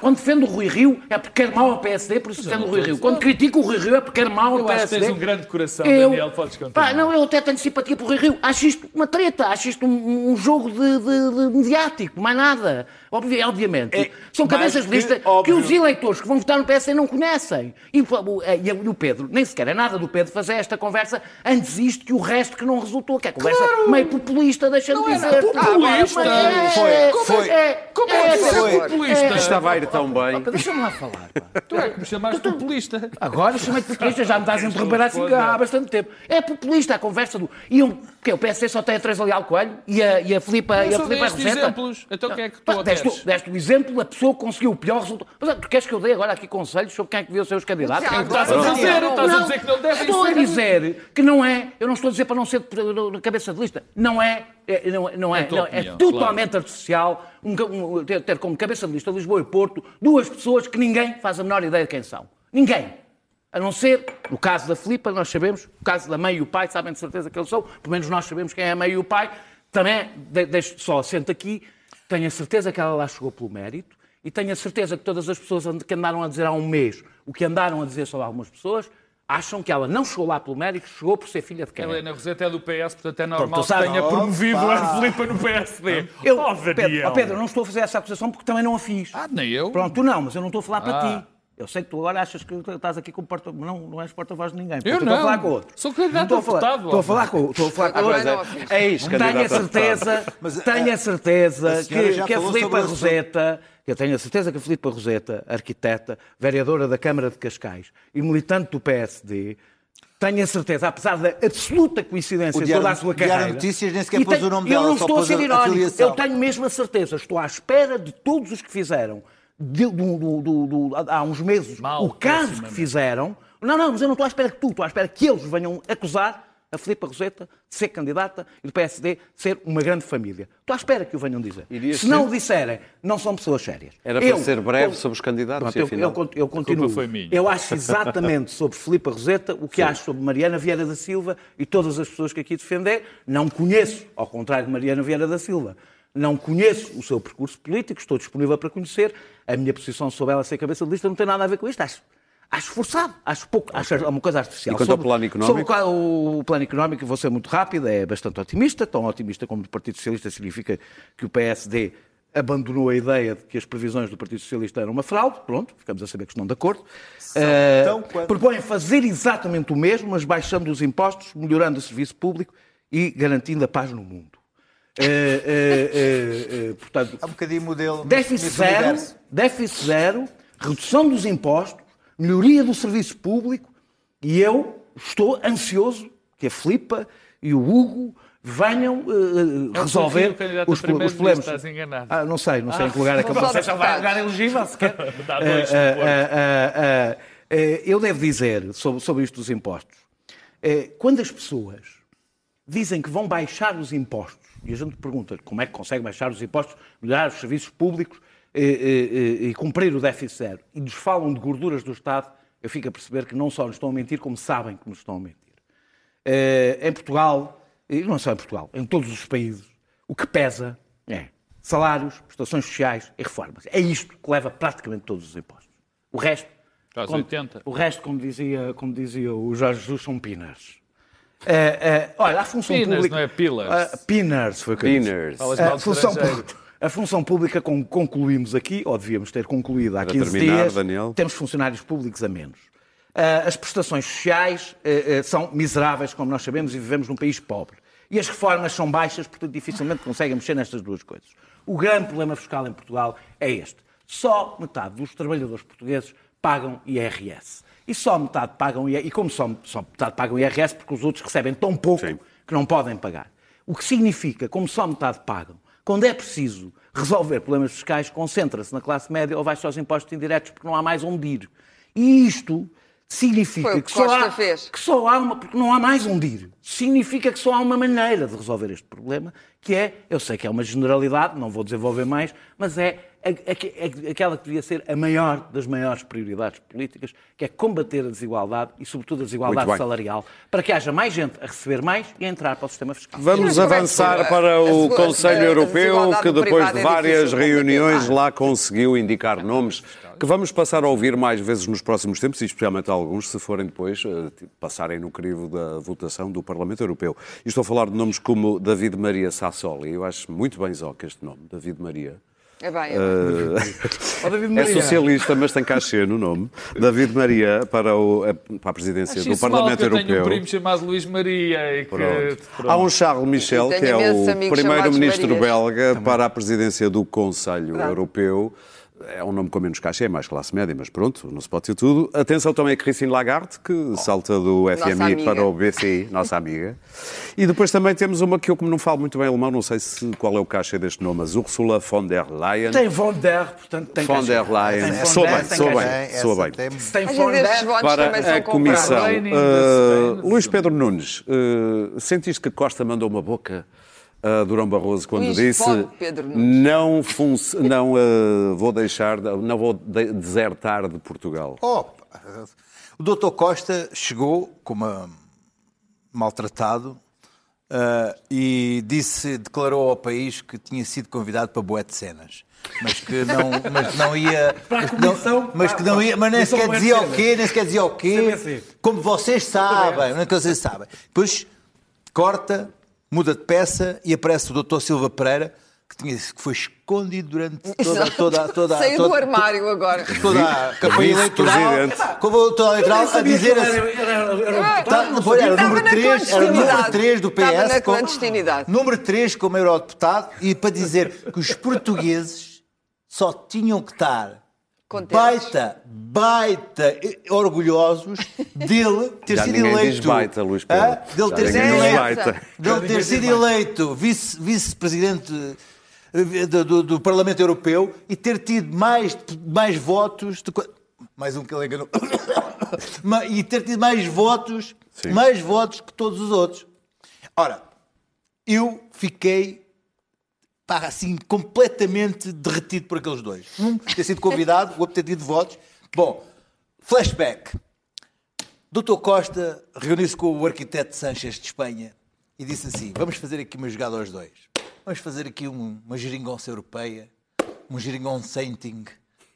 Speaker 7: Quando, defendo o Rui Rio é porque quer mal ao PSD, por isso defendo o Rui Rio. Quando critico o Rui Rio é porque quer mal ao
Speaker 6: Eu acho que
Speaker 7: PSD.
Speaker 6: tens um grande coração,
Speaker 7: Eu-
Speaker 6: Daniel, podes continuar.
Speaker 7: Pá, não, eu até tenho simpatia por Rui Rio. Acho isto uma treta, acho isto um, um jogo de, de- de mediático, mais nada. Obvi- obviamente.
Speaker 5: É,
Speaker 7: São cabeças de
Speaker 5: que
Speaker 7: lista que,
Speaker 5: óbvio.
Speaker 7: os eleitores que vão votar no PSD não conhecem. E, o- e o Pedro, nem sequer é nada do Pedro fazer esta conversa antes isto que o resto que não resultou, que é conversa meio populista, deixa-me
Speaker 6: Não é
Speaker 7: dizer.
Speaker 6: nada populista.
Speaker 7: é,
Speaker 5: Foi,
Speaker 7: é,
Speaker 5: foi.
Speaker 7: é,
Speaker 6: Como é que
Speaker 5: foi.
Speaker 6: é populista?
Speaker 1: Estava a ir tão bem.
Speaker 7: Deixa-me lá falar. pá. [LAUGHS]
Speaker 6: Tu é que me chamaste populista.
Speaker 7: Agora chamei-te populista, já me estás a [LAUGHS] interromper assim há bastante tempo. É populista a conversa do. E um, que o PSD só tem a Teresa Leal Coelho e a, e a Filipa, e
Speaker 6: Eu
Speaker 7: a
Speaker 6: só
Speaker 7: Filipa
Speaker 6: dei estes
Speaker 7: Roseta.
Speaker 6: exemplos. Então quem é que tu
Speaker 7: deste, deste o exemplo da pessoa que conseguiu o pior resultado. Mas é, tu queres que eu dê agora aqui conselhos sobre quem é que viu os seus candidatos?
Speaker 4: Já
Speaker 7: Quem é que
Speaker 4: agora,
Speaker 7: está a
Speaker 4: Daniel,
Speaker 7: fazer?
Speaker 6: estás a dizer que não devem
Speaker 7: Estou a dizer que não é. Eu não estou a dizer para não ser de- de cabeça de lista. Não é. é- não, é- não é,
Speaker 6: É a
Speaker 7: não, é
Speaker 6: opinião,
Speaker 7: totalmente artificial um um- ter, ter como cabeça de lista Lisboa e Porto duas pessoas que ninguém faz a menor ideia de quem são. Ninguém. A não ser, no caso da Filipa, nós sabemos, no caso da mãe e o pai, sabem de certeza que eles são, pelo menos nós sabemos quem é a mãe e o pai. Também, de, deixo só assento aqui, tenho a certeza que ela lá chegou pelo mérito e tenho a certeza que todas as pessoas que andaram a dizer há um mês o que andaram a dizer sobre algumas pessoas acham que ela não chegou lá pelo mérito, chegou por ser filha de quem? é.
Speaker 6: Helena Roseta é do PS, portanto é normal que tenha promovido a Filipa no PSD.
Speaker 7: Eu,
Speaker 6: Oh,
Speaker 7: Pedro, oh, Pedro, eu não estou a fazer essa acusação porque também não a fiz.
Speaker 6: Ah, nem eu.
Speaker 7: Pronto, tu não, mas eu não estou a falar para
Speaker 6: Ah.
Speaker 7: ti. Eu sei que tu agora achas que estás aqui como porta... Não, não és porta-voz de ninguém.
Speaker 6: Eu
Speaker 7: Estou
Speaker 6: não.
Speaker 7: a falar com outro.
Speaker 6: Sou candidato
Speaker 7: Não estou
Speaker 6: a deputado,
Speaker 7: Estou a falar com, estou a falar com
Speaker 4: Agora
Speaker 7: outro.
Speaker 4: não a fiz.
Speaker 1: É isto,
Speaker 7: Tenho a
Speaker 1: a
Speaker 7: certeza,
Speaker 5: Mas,
Speaker 7: tenho
Speaker 5: a-
Speaker 7: a certeza
Speaker 5: a
Speaker 7: que, que a Filipa
Speaker 5: sobre o assunto.
Speaker 7: Roseta, eu tenho a certeza que a Filipa Roseta, arquiteta, vereadora da Câmara de Cascais e militante do PSD, tenho a certeza, apesar da absoluta coincidência de toda a sua
Speaker 5: Diário
Speaker 7: carreira.
Speaker 5: Notícias nem sequer
Speaker 7: E
Speaker 5: pôs
Speaker 7: tenho-
Speaker 5: o nome
Speaker 7: Eu
Speaker 5: dela,
Speaker 7: não
Speaker 5: só
Speaker 7: estou a ser
Speaker 5: a
Speaker 7: irónico, eu tenho mesmo a certeza, estou à espera de todos os que fizeram de- do- do- do- do- há uns meses
Speaker 6: Mal,
Speaker 7: o caso que fizeram. Não, não, mas eu não estou à espera que tu, estou à espera que eles venham acusar a Filipa Roseta de ser candidata e do PSD de ser uma grande família. Estou à espera que o venham dizer.
Speaker 1: Iria
Speaker 7: Se não o disserem, não são pessoas sérias.
Speaker 1: Era para
Speaker 7: Eu-
Speaker 1: ser breve
Speaker 7: eu-
Speaker 1: sobre os candidatos
Speaker 7: Pronto,
Speaker 1: e
Speaker 7: eu,
Speaker 1: afinal...
Speaker 7: eu, con- eu continuo.
Speaker 6: foi minha.
Speaker 7: Eu acho exatamente sobre Filipe Roseta o que acho sobre Mariana Vieira da Silva e todas as pessoas que aqui defender. Não conheço, ao contrário de Mariana Vieira da Silva, não conheço o seu percurso político, estou disponível para conhecer. A minha posição sobre ela ser cabeça de lista não tem nada a ver com isto. Acho, Acho forçado, acho pouco, acho uma coisa artificial.
Speaker 1: E quanto ao plano económico?
Speaker 7: Sobre o, qual- o plano económico, vou ser muito rápido, é bastante otimista, tão otimista como o Partido Socialista significa que o PSD abandonou a ideia de que as previsões do Partido Socialista eram uma fraude, pronto, ficamos a saber que estão de acordo.
Speaker 5: Tão quanto-
Speaker 7: propõem fazer exatamente o mesmo, mas baixando os impostos, melhorando o serviço público e garantindo a paz no mundo. Eh, eh, eh, portanto,
Speaker 5: Há um bocadinho modelo.
Speaker 7: Déficit zero,
Speaker 5: universo.
Speaker 7: déficit zero, redução dos impostos, melhoria do serviço público e eu estou ansioso que a Filipa e o Hugo venham
Speaker 6: É o
Speaker 7: resolver
Speaker 6: a
Speaker 7: os, os problemas.
Speaker 6: estás enganado.
Speaker 7: Ah, não sei, não sei em que lugar é que eu
Speaker 4: só
Speaker 7: não sei se ele vai lugar elegível sequer.
Speaker 6: Dá dois
Speaker 7: eh, eh, eu devo dizer sobre, sobre isto dos impostos. quando as pessoas dizem que vão baixar os impostos, e a gente pergunta como é que consegue baixar os impostos, melhorar os serviços públicos eh, eh, eh, e cumprir o déficit zero, e nos falam de gorduras do Estado, eu fico a perceber que não só nos estão a mentir, como sabem que nos estão a mentir. Em Portugal, e não só em Portugal, em todos os países, o que pesa é salários, prestações sociais e reformas. É isto que leva praticamente todos os impostos. O resto,
Speaker 6: Quase
Speaker 7: como,
Speaker 6: 80.
Speaker 7: o resto, como dizia, como dizia o Jorge Jesus, são pinners. Eh, eh, olha, a função
Speaker 6: Pinners,
Speaker 7: pública...
Speaker 6: não é pillars.
Speaker 7: Ah, pinners, foi o que eu disse.
Speaker 1: Pinners.
Speaker 7: A
Speaker 6: de
Speaker 7: função, a função pública com- concluímos aqui, ou devíamos ter concluído há
Speaker 1: Para
Speaker 7: 15
Speaker 1: terminar,
Speaker 7: dias,
Speaker 1: Daniel.
Speaker 7: temos funcionários públicos a menos. Ah, As prestações sociais eh, são miseráveis, como nós sabemos, e vivemos num país pobre. E as reformas são baixas, portanto dificilmente conseguem mexer nestas duas coisas. O grande problema fiscal em Portugal é este. Só metade dos trabalhadores portugueses pagam IRS. E só metade pagam IRS. E como só, só metade pagam IRS, porque os outros recebem tão pouco
Speaker 1: Sim.
Speaker 7: que não podem pagar. O que significa, como só metade pagam, quando é preciso resolver problemas fiscais, concentra-se na classe média ou vai-se aos impostos indiretos porque não há mais onde ir. E isto significa que,
Speaker 4: que
Speaker 7: só há,
Speaker 4: fez.
Speaker 7: que só há uma, porque não há mais onde ir. Significa que só há uma maneira de resolver este problema, que é, eu sei que é uma generalidade, não vou desenvolver mais, mas é aquela que devia ser a maior das maiores prioridades políticas, que é combater a desigualdade e, sobretudo, a desigualdade salarial, para que haja mais gente a receber mais e a entrar para o sistema fiscal.
Speaker 1: Vamos
Speaker 4: é que
Speaker 1: avançar para o
Speaker 4: a-
Speaker 1: Conselho Europeu, que depois de
Speaker 4: é
Speaker 1: várias reuniões lá conseguiu indicar nomes que vamos passar a ouvir mais vezes nos próximos tempos, e especialmente alguns, se forem depois eh, passarem no crivo da votação do Parlamento Europeu. E estou a falar de nomes como David Maria Sassoli. Eu acho muito bem zoca este nome, David Maria.
Speaker 4: É bem, é bem.
Speaker 7: Ó, David
Speaker 1: É socialista, mas tem cachê no nome. David Maria para, o- a- para a presidência
Speaker 6: Acho
Speaker 1: do Parlamento
Speaker 6: que eu tenho um
Speaker 1: Europeu.
Speaker 6: primo chamado Luís Maria e que...
Speaker 1: Pronto.
Speaker 6: pronto.
Speaker 1: Há um Charles Michel, que é o primeiro-ministro belga para a presidência do Conselho Europeu. É um nome com menos caixa, é mais classe média, mas pronto, não se pode ter tudo. Atenção também a Christine Lagarde, que salta do FMI para o BCI, nossa amiga. E depois também temos uma que eu, como não falo muito bem alemão, não sei se, qual é o caixa deste nome, mas Ursula von der Leyen.
Speaker 7: Tem von der, portanto tem
Speaker 1: von
Speaker 7: caixa.
Speaker 1: der Leyen.
Speaker 7: Tem von
Speaker 1: Sou
Speaker 7: der,
Speaker 1: bem, sou bem.
Speaker 5: Essa
Speaker 1: bem.
Speaker 5: tem-
Speaker 7: Se tem von der,
Speaker 1: Para a Comissão. Uh, Luís Pedro Nunes, uh, sentiste que Costa mandou uma boca a Durão Barroso quando
Speaker 4: Luís
Speaker 1: disse
Speaker 4: Nunes.
Speaker 1: não, func- não uh, vou deixar, de- não vou de- desertar de Portugal.
Speaker 5: Opa, o doutor Costa chegou como maltratado ah, e disse, declarou ao país que tinha sido convidado para boé de cenas. Mas que não, mas não ia. [LAUGHS]
Speaker 7: Para a
Speaker 5: mas que não-
Speaker 7: comissão,
Speaker 5: mas que não ia. Mas nem
Speaker 7: comissão
Speaker 5: sequer dizia o quê, nem sequer dizia o quê.
Speaker 7: CBC.
Speaker 5: Como vocês sabem, não é que vocês sabem. Depois corta, muda de peça e aparece o doutor Silva Pereira, que, tinha, que foi escondido durante toda, toda, toda,
Speaker 4: Saiu
Speaker 5: toda,
Speaker 4: do armário agora.
Speaker 5: toda a campanha eleitoral, como toda a eleitoral, a dizer assim.
Speaker 7: Era,
Speaker 5: Tá, era o
Speaker 4: Estava
Speaker 5: número
Speaker 4: na
Speaker 5: 3, era o número
Speaker 4: clandestinidade.
Speaker 5: 3 do PS.
Speaker 4: Estava na clandestinidade.
Speaker 5: número 3 como eurodeputado e para dizer que os portugueses só tinham que estar
Speaker 4: Contentes.
Speaker 5: baita, baita orgulhosos dele [LAUGHS] ter
Speaker 1: Já
Speaker 5: sido eleito.
Speaker 1: diz baita, Luís Pedro.
Speaker 5: Hã? Dele
Speaker 1: Já
Speaker 5: ter sido eleito.
Speaker 1: baita.
Speaker 5: Dele ter sido eleito vice- vice-presidente eh, do, do- do Parlamento Europeu e ter tido mais, mais votos. de mais um que ele enganou. [COUGHS] E ter tido mais votos,
Speaker 1: Sim.
Speaker 5: mais votos que todos os outros. Ora, eu fiquei pá, assim, completamente derretido por aqueles dois. Um ter sido convidado, o outro ter tido votos. Bom, flashback. Doutor Costa reuniu-se com o arquiteto Sanchez de Espanha e disse assim: vamos fazer aqui uma jogada aos dois. Vamos fazer aqui um- uma geringonça europeia, um geringon sainting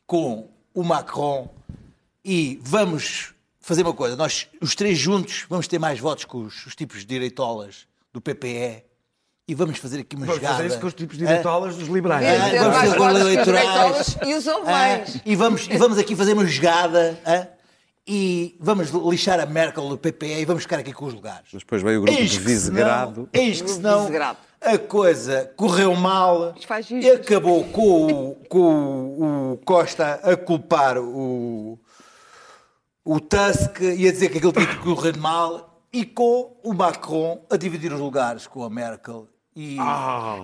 Speaker 5: com o Macron e vamos fazer uma coisa. Nós, os três juntos, vamos ter mais votos que os, os tipos de direitolas do PPE e vamos fazer aqui uma
Speaker 8: Vamos
Speaker 5: jogada.
Speaker 8: fazer isso com os tipos de
Speaker 5: Hã?
Speaker 8: direitolas dos liberais.
Speaker 5: Ah, vamos
Speaker 4: que os
Speaker 5: eleitorais.
Speaker 4: e os alemães.
Speaker 5: Ah, e, vamos, e vamos aqui fazer uma jogada hã? e vamos lixar a Merkel do PPE e vamos ficar aqui com os lugares.
Speaker 1: Mas depois veio o grupo
Speaker 5: Eis
Speaker 1: de Visegrado.
Speaker 5: Eis que senão a coisa correu mal e acabou com, o, com o- o Costa a culpar o, o Tusk e a dizer que aquilo tinha que correr mal e com o Macron a dividir os lugares com a Merkel. E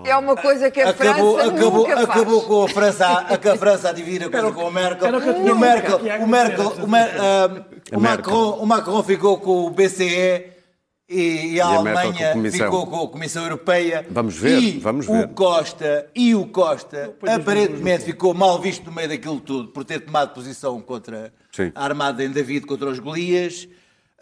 Speaker 4: É uma coisa que a
Speaker 5: acabou,
Speaker 4: França
Speaker 5: acabou,
Speaker 4: nunca faz.
Speaker 5: acabou com a França a, a, a França a dividir a coisa com a Merkel.
Speaker 8: o
Speaker 5: o Merkel, o Merkel, o, Mer- ah, o
Speaker 1: A
Speaker 5: Macron, o Macron ficou com o BCE e, e a,
Speaker 1: a Merkel com a
Speaker 5: Alemanha ficou com a Comissão Europeia.
Speaker 1: Vamos ver,
Speaker 5: e
Speaker 1: vamos
Speaker 5: o
Speaker 1: ver.
Speaker 5: Costa e o Costa aparentemente ficou mal visto no meio daquilo tudo por ter tomado posição contra
Speaker 1: Sim.
Speaker 5: a armada em David contra os Golias.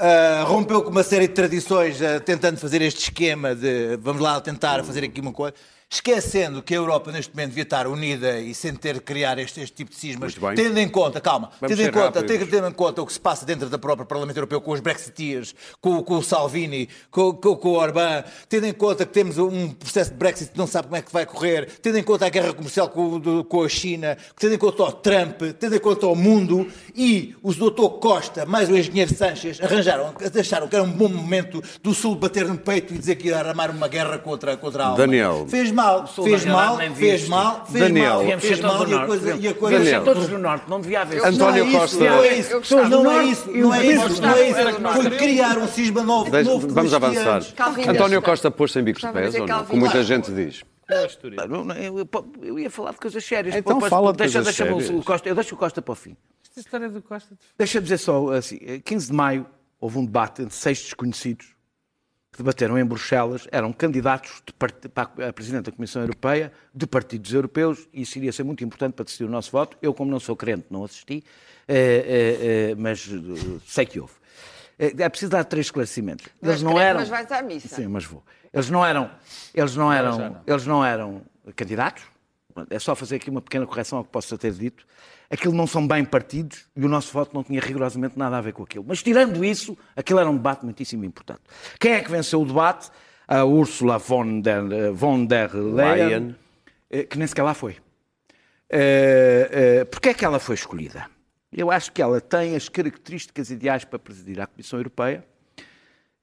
Speaker 5: Ah, rompeu com uma série de tradições ah, tentando fazer este esquema de vamos lá tentar fazer aqui uma coisa. Esquecendo que a Europa neste momento devia estar unida e sem ter que criar este, este tipo de cismas, tendo em conta, calma,
Speaker 1: Vamos
Speaker 5: tendo em conta,
Speaker 1: rápidos.
Speaker 5: tendo em conta o que se passa dentro da própria Parlamento Europeu com os Brexiteers, com, com o Salvini, com, com, com o Orbán, tendo em conta que temos um processo de Brexit que não sabe como é que vai correr, tendo em conta a guerra comercial com, o- do- com a China, tendo em conta o Trump, tendo em conta o mundo e os doutor Costa, mais o engenheiro Sanchez, arranjaram, acharam que era um bom momento do Sul bater no peito e dizer que ia armar uma guerra contra, contra a Alemanha.
Speaker 1: Daniel.
Speaker 5: Fez mal, fez mal, fez mal, fez
Speaker 1: Daniel.
Speaker 5: mal, fez mal e a
Speaker 7: norte.
Speaker 5: coisa, e a coisa
Speaker 1: Daniel.
Speaker 7: todos do norte. Não devia haver.
Speaker 1: António
Speaker 5: não é isso,
Speaker 1: Costa-
Speaker 5: Não é isso, não é isso, não é isso, não é isso. Foi criar um cisma novo,
Speaker 1: Deixa-
Speaker 5: novo de
Speaker 1: vamos avançar. António Costa pôs-se em bicos de
Speaker 4: de
Speaker 1: pés ou não? Como muita gente diz.
Speaker 7: Não, não, Eu, eu ia falar de coisas sérias.
Speaker 1: Então
Speaker 7: Depois-
Speaker 1: fala de
Speaker 7: deixa,
Speaker 1: coisas
Speaker 7: deixa-me o-
Speaker 1: sérias.
Speaker 7: o Costa, eu deixo o Costa para o fim.
Speaker 6: Esta história do Costa.
Speaker 7: Deixa-me dizer só assim: eh, 15 de maio houve um debate entre seis desconhecidos debateram em Bruxelas, eram candidatos de part- para a Presidente da Comissão Europeia, de partidos europeus, e isso iria ser muito importante para decidir o nosso voto. Eu, como não sou crente, não assisti, eh, eh, eh, mas sei que houve. É preciso dar três esclarecimentos.
Speaker 4: Mas
Speaker 7: Eles não
Speaker 4: crente,
Speaker 7: eram.
Speaker 4: mas vais à missa.
Speaker 7: Sim, mas vou. Eles não eram, eles não eram,
Speaker 6: não.
Speaker 7: eles não eram candidatos. É só fazer aqui uma pequena correção ao que possa ter dito. Aquilo não são bem partidos e o nosso voto não tinha rigorosamente nada a ver com aquilo. Mas tirando isso, aquilo era um debate muitíssimo importante. Quem é que venceu o debate? A Ursula von der, von der Leyen, eh, que nem sequer lá foi. Uh, Porquê é que ela foi escolhida? Eu acho que ela tem as características ideais para presidir a Comissão Europeia,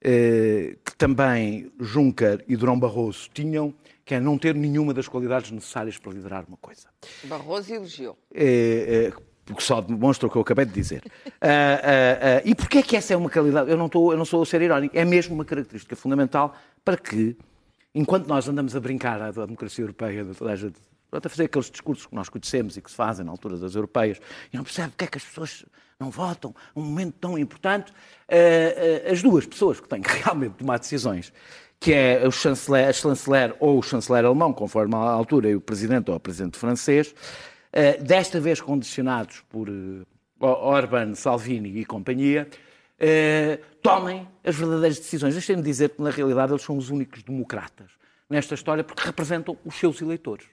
Speaker 7: eh, que também Juncker e Durão Barroso tinham, que é não ter nenhuma das qualidades necessárias para liderar uma coisa.
Speaker 4: Barroso elogiou.
Speaker 7: Eh, eh, porque só demonstra o que eu acabei de dizer. [LAUGHS] Ah, ah, ah, e porquê é que essa é uma qualidade? Eu não, estou, eu não sou a ser irónico, é mesmo uma característica fundamental para que, enquanto nós andamos a brincar à democracia europeia, toda a gente, pronto, a fazer aqueles discursos que nós conhecemos e que se fazem na altura das europeias, e não percebe porque é que as pessoas não votam, um momento tão importante, ah, ah, as duas pessoas que têm que [LAUGHS] realmente tomar decisões, que é o chanceler, a chanceler ou o chanceler alemão, conforme a altura, e o presidente ou o presidente francês, Uh, desta vez condicionados por uh, Orban, Salvini e companhia, uh, tomem as verdadeiras decisões. Deixem-me dizer que, na realidade, eles são os únicos democratas nesta história porque representam os seus eleitores.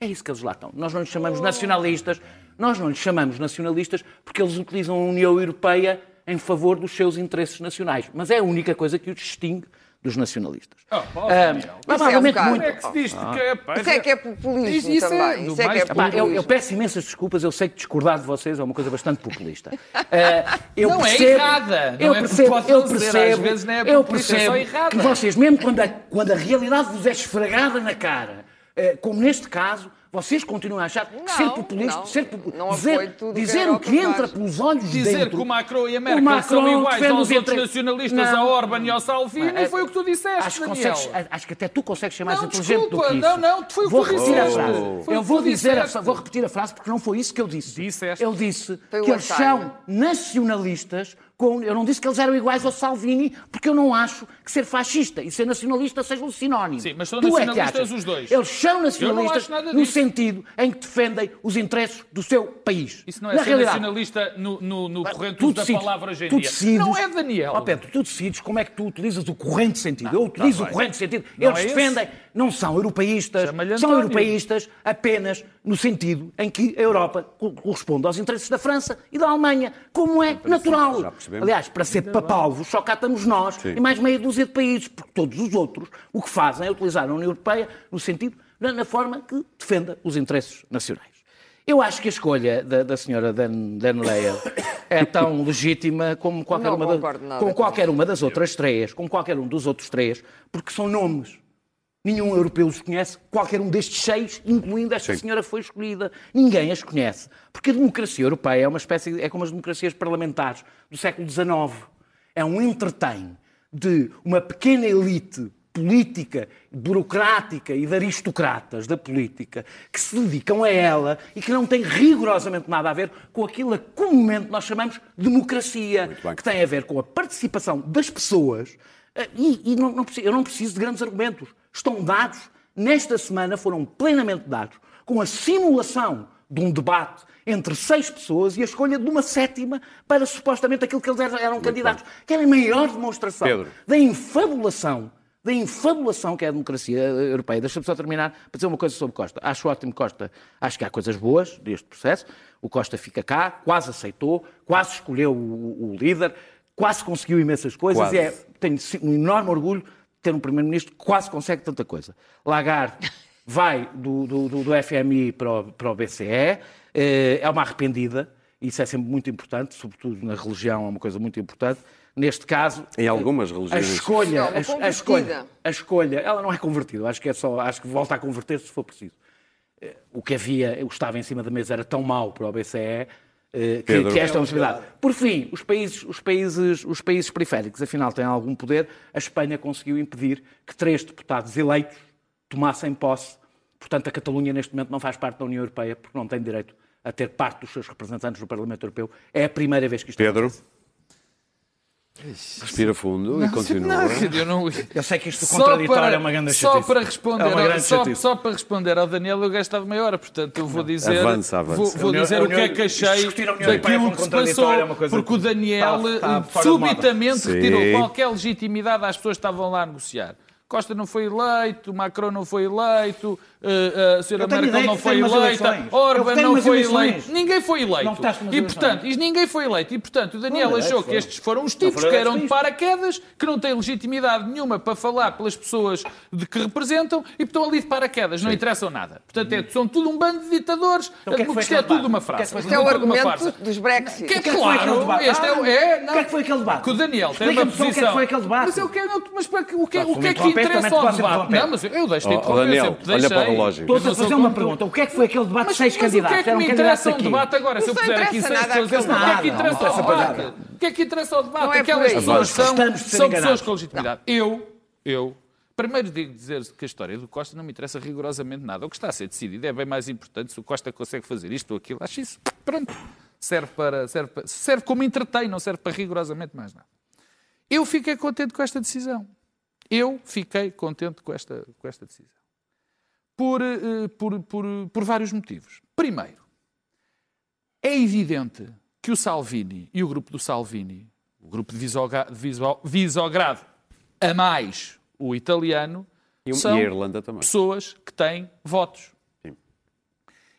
Speaker 7: É isso que eles lá estão. Nós não lhes chamamos nacionalistas, nós não lhes chamamos nacionalistas porque eles utilizam a União Europeia em favor dos seus interesses nacionais. Mas é a única coisa que os distingue dos nacionalistas.
Speaker 6: Oh, pá,
Speaker 7: Ah, provavelmente
Speaker 4: Isso é um
Speaker 7: muito.
Speaker 6: Como é que se diz? Que é, pá,
Speaker 4: Isso é que é populismo
Speaker 6: Isso é
Speaker 4: também.
Speaker 6: do
Speaker 4: Isso é que é
Speaker 7: Epá, eu,
Speaker 4: populismo.
Speaker 7: eu peço imensas desculpas, eu sei que discordar de vocês é uma coisa bastante populista. [LAUGHS] Ah, eu
Speaker 6: Não é
Speaker 7: percebo,
Speaker 6: errada, não
Speaker 7: eu
Speaker 6: é porque
Speaker 7: percebo,
Speaker 6: pode
Speaker 7: eu
Speaker 6: não
Speaker 7: percebo,
Speaker 6: às vezes não é
Speaker 7: eu
Speaker 6: é
Speaker 7: percebo
Speaker 6: errada.
Speaker 7: que vocês, mesmo quando a, quando a realidade vos é esfregada na cara, eh, como neste caso, vocês continuam a achar que
Speaker 4: Não,
Speaker 7: ser populista,
Speaker 4: não.
Speaker 7: ser popu-
Speaker 4: Não
Speaker 7: dizer,
Speaker 4: tudo que
Speaker 7: dizer o que entra pelos olhos
Speaker 6: Dizer
Speaker 7: dentro,
Speaker 6: que o Macron e a
Speaker 7: o
Speaker 6: Merkel
Speaker 7: Macron
Speaker 6: são iguais aos
Speaker 7: os
Speaker 6: outros
Speaker 7: entre-
Speaker 6: nacionalistas,
Speaker 7: Não.
Speaker 6: a Orban e ao Salvini,
Speaker 7: É,
Speaker 6: foi o que tu disseste,
Speaker 7: Acho que,
Speaker 6: Daniel.
Speaker 7: consegues- acho que até tu consegues ser mais
Speaker 6: Não,
Speaker 7: inteligente do
Speaker 6: desculpa,
Speaker 7: que isso.
Speaker 6: não, não, foi o que
Speaker 7: vou
Speaker 6: tu
Speaker 7: repetir a
Speaker 6: disseste.
Speaker 7: frase.
Speaker 6: Foi o
Speaker 7: Eu
Speaker 6: que
Speaker 7: vou dizer, a, vou repetir a frase porque não foi isso que eu disse.
Speaker 6: Disseste.
Speaker 7: Eu disse
Speaker 4: Foi
Speaker 7: que eles são nacionalistas com. Eu não disse que eles eram iguais ao Salvini, porque eu não acho que ser fascista e ser nacionalista seja um sinónimo.
Speaker 6: Sim, mas são
Speaker 7: Tu é
Speaker 6: nacionalistas
Speaker 7: achas.
Speaker 6: os dois.
Speaker 7: Eles são
Speaker 6: não
Speaker 7: nacionalistas no sentido em que defendem os interesses do seu país.
Speaker 6: Isso não é
Speaker 7: Na
Speaker 6: ser
Speaker 7: realidade,
Speaker 6: nacionalista no, no, no corrente da
Speaker 7: decides-
Speaker 6: palavra hoje
Speaker 7: tu decides-
Speaker 6: Não é, Daniel.
Speaker 7: Ó Pedro, tu decides como é que tu utilizas o corrente sentido. eu utilizo
Speaker 6: tá
Speaker 7: o
Speaker 6: bem.
Speaker 7: corrente sentido.
Speaker 6: Não
Speaker 7: Eles
Speaker 6: é esse?
Speaker 7: Não são europeístas, são europeístas apenas no sentido em que a Europa co- corresponde aos interesses da França e da Alemanha, como é natural. Aliás, para ser papalvos, só cá estamos nós e mais meia dúzia de países, porque todos os outros o que fazem é utilizar a União Europeia no sentido, na, na forma que defenda os interesses nacionais. Eu acho que a escolha da, da senhora Dan, Dan Leyer é tão [LAUGHS] legítima como qualquer,
Speaker 4: Não
Speaker 7: uma, da- como
Speaker 4: com
Speaker 7: qualquer uma das outras três, como qualquer um dos outros três, porque são nomes. Nenhum europeu os conhece, qualquer um destes seis, incluindo esta
Speaker 1: Sim.
Speaker 7: senhora que foi escolhida. Ninguém as conhece. Porque a democracia europeia é uma espécie, é como as democracias parlamentares do século XIX. É um entretém de uma pequena elite política, burocrática e de aristocratas da política que se dedicam a ela e que não tem rigorosamente nada a ver com aquilo que comumente nós chamamos de democracia, que tem a ver com a participação das pessoas eh, e, e não- não eu não preciso de grandes argumentos. Estão dados, nesta semana foram plenamente dados, com a simulação de um debate entre seis pessoas e a escolha de uma sétima para supostamente aquilo que eles eram, eram candidatos. Que era a maior demonstração
Speaker 1: Pedro.
Speaker 7: da infabulação, da infabulação que é a democracia eh, europeia. Deixa-me só terminar para dizer uma coisa sobre Costa. Acho ótimo Costa, acho que há coisas boas deste processo. O Costa fica cá, quase aceitou, quase escolheu o, o líder, quase conseguiu imensas coisas
Speaker 1: Quase.
Speaker 7: e é, tenho um enorme orgulho ter um primeiro-ministro que quase consegue tanta coisa. Lagarde [LAUGHS] vai do, do, do- FMI para o, para o BCE, eh, é uma arrependida, isso é sempre muito importante, sobretudo na religião é uma coisa muito importante. Neste caso,
Speaker 1: Em algumas
Speaker 7: a
Speaker 1: religiões.
Speaker 7: escolha,
Speaker 4: Não, uma
Speaker 7: a, a escolha, a escolha, ela não é convertida, acho que é só, acho que volta a converter-se se for preciso. Eh, O que havia, o que estava em cima da mesa era tão mau para o BCE que,
Speaker 1: Pedro.
Speaker 7: que esta é uma possibilidade. Por fim, os países, os, países, os países periféricos, afinal, têm algum poder. A Espanha conseguiu impedir que três deputados eleitos tomassem posse. Portanto, a Catalunha, neste momento, não faz parte da União Europeia porque não tem direito a ter parte dos seus representantes no Parlamento Europeu. É a primeira vez que isto
Speaker 1: Pedro,
Speaker 7: acontece.
Speaker 1: Respira fundo e continua.
Speaker 6: Não, eu não...
Speaker 7: Eu sei que isto
Speaker 6: Só
Speaker 7: contraditório
Speaker 6: para,
Speaker 7: é uma grande
Speaker 6: só
Speaker 7: chatice.
Speaker 6: para responder,
Speaker 7: É uma
Speaker 6: ao,
Speaker 7: grande
Speaker 6: só, só para responder ao Daniel, eu gastava meia hora, portanto eu vou dizer,
Speaker 1: Avança, avança.
Speaker 6: vou, vou
Speaker 7: União-
Speaker 6: dizer
Speaker 7: a
Speaker 6: o que é
Speaker 7: União-
Speaker 6: que achei
Speaker 7: União
Speaker 6: daquilo que se passou,
Speaker 7: é
Speaker 6: porque o Daniel
Speaker 7: está- está
Speaker 6: subitamente retirou qualquer legitimidade às pessoas que estavam lá a negociar. Costa não foi eleito, Macron não foi eleito, eh, a senhora
Speaker 7: Eu tenho
Speaker 6: Merkel não foi eleita, Orban não foi eleito, ninguém foi eleito.
Speaker 7: Não
Speaker 6: E portanto, e ninguém foi eleito. E portanto, o Daniel
Speaker 7: Foram
Speaker 6: achou que estes foram os
Speaker 7: Não
Speaker 6: tipos
Speaker 7: foram
Speaker 6: que eram de paraquedas, que não têm legitimidade nenhuma para falar pelas pessoas de que representam e que estão ali de paraquedas, não interessam nada. Portanto, é, são tudo um bando de ditadores,
Speaker 7: Então, que é que foi
Speaker 6: isto é
Speaker 7: aquele
Speaker 6: tudo uma
Speaker 7: é
Speaker 6: frase.
Speaker 4: Isto é o argumento dos Brexit.
Speaker 6: Que é
Speaker 7: O que é que foi aquele
Speaker 6: claro,
Speaker 7: debate?
Speaker 6: este é, o- é, não.
Speaker 7: O que é que foi aquele debate?
Speaker 6: Que o Daniel tem uma
Speaker 7: é
Speaker 6: posição.
Speaker 7: foi aquele debate.
Speaker 6: Mas não, o que, é- que é interessa ao debate? Não, mas eu deixo de
Speaker 1: Oh,
Speaker 6: interromper,
Speaker 1: Daniel, olha para o relógio.
Speaker 7: Estou-te
Speaker 6: Mas
Speaker 7: a fazer uma pergunta. O que é que foi aquele debate de
Speaker 6: Mas,
Speaker 7: seis
Speaker 6: mas
Speaker 7: candidatos?
Speaker 6: o que é que me interessa um debate agora? Se eu puser aqui
Speaker 4: interessa
Speaker 6: seis
Speaker 4: nada
Speaker 6: pessoas,
Speaker 4: àquele
Speaker 6: o que é que
Speaker 7: debate.
Speaker 6: interessa
Speaker 7: Não,
Speaker 6: ao debate? O que é que interessa ao debate?
Speaker 4: É
Speaker 6: Aquelas pessoas são, pessoas com legitimidade. Eu, eu, primeiro digo dizer que a história do Costa não me interessa rigorosamente nada. O que está a ser decidido é bem mais importante se o Costa consegue fazer isto ou aquilo. Acho isso, pronto, serve, para, serve, para, serve como entretém, não serve para rigorosamente mais nada. Eu fiquei contente com esta decisão. Eu fiquei contente com esta, com esta decisão. Por, eh, por, por, por vários motivos. Primeiro, é evidente que o Salvini e o grupo do Salvini, o grupo de Viso- Visogrado, a mais o italiano,
Speaker 1: E
Speaker 6: são
Speaker 1: e a Irlanda também.
Speaker 6: pessoas que têm votos.
Speaker 1: Sim.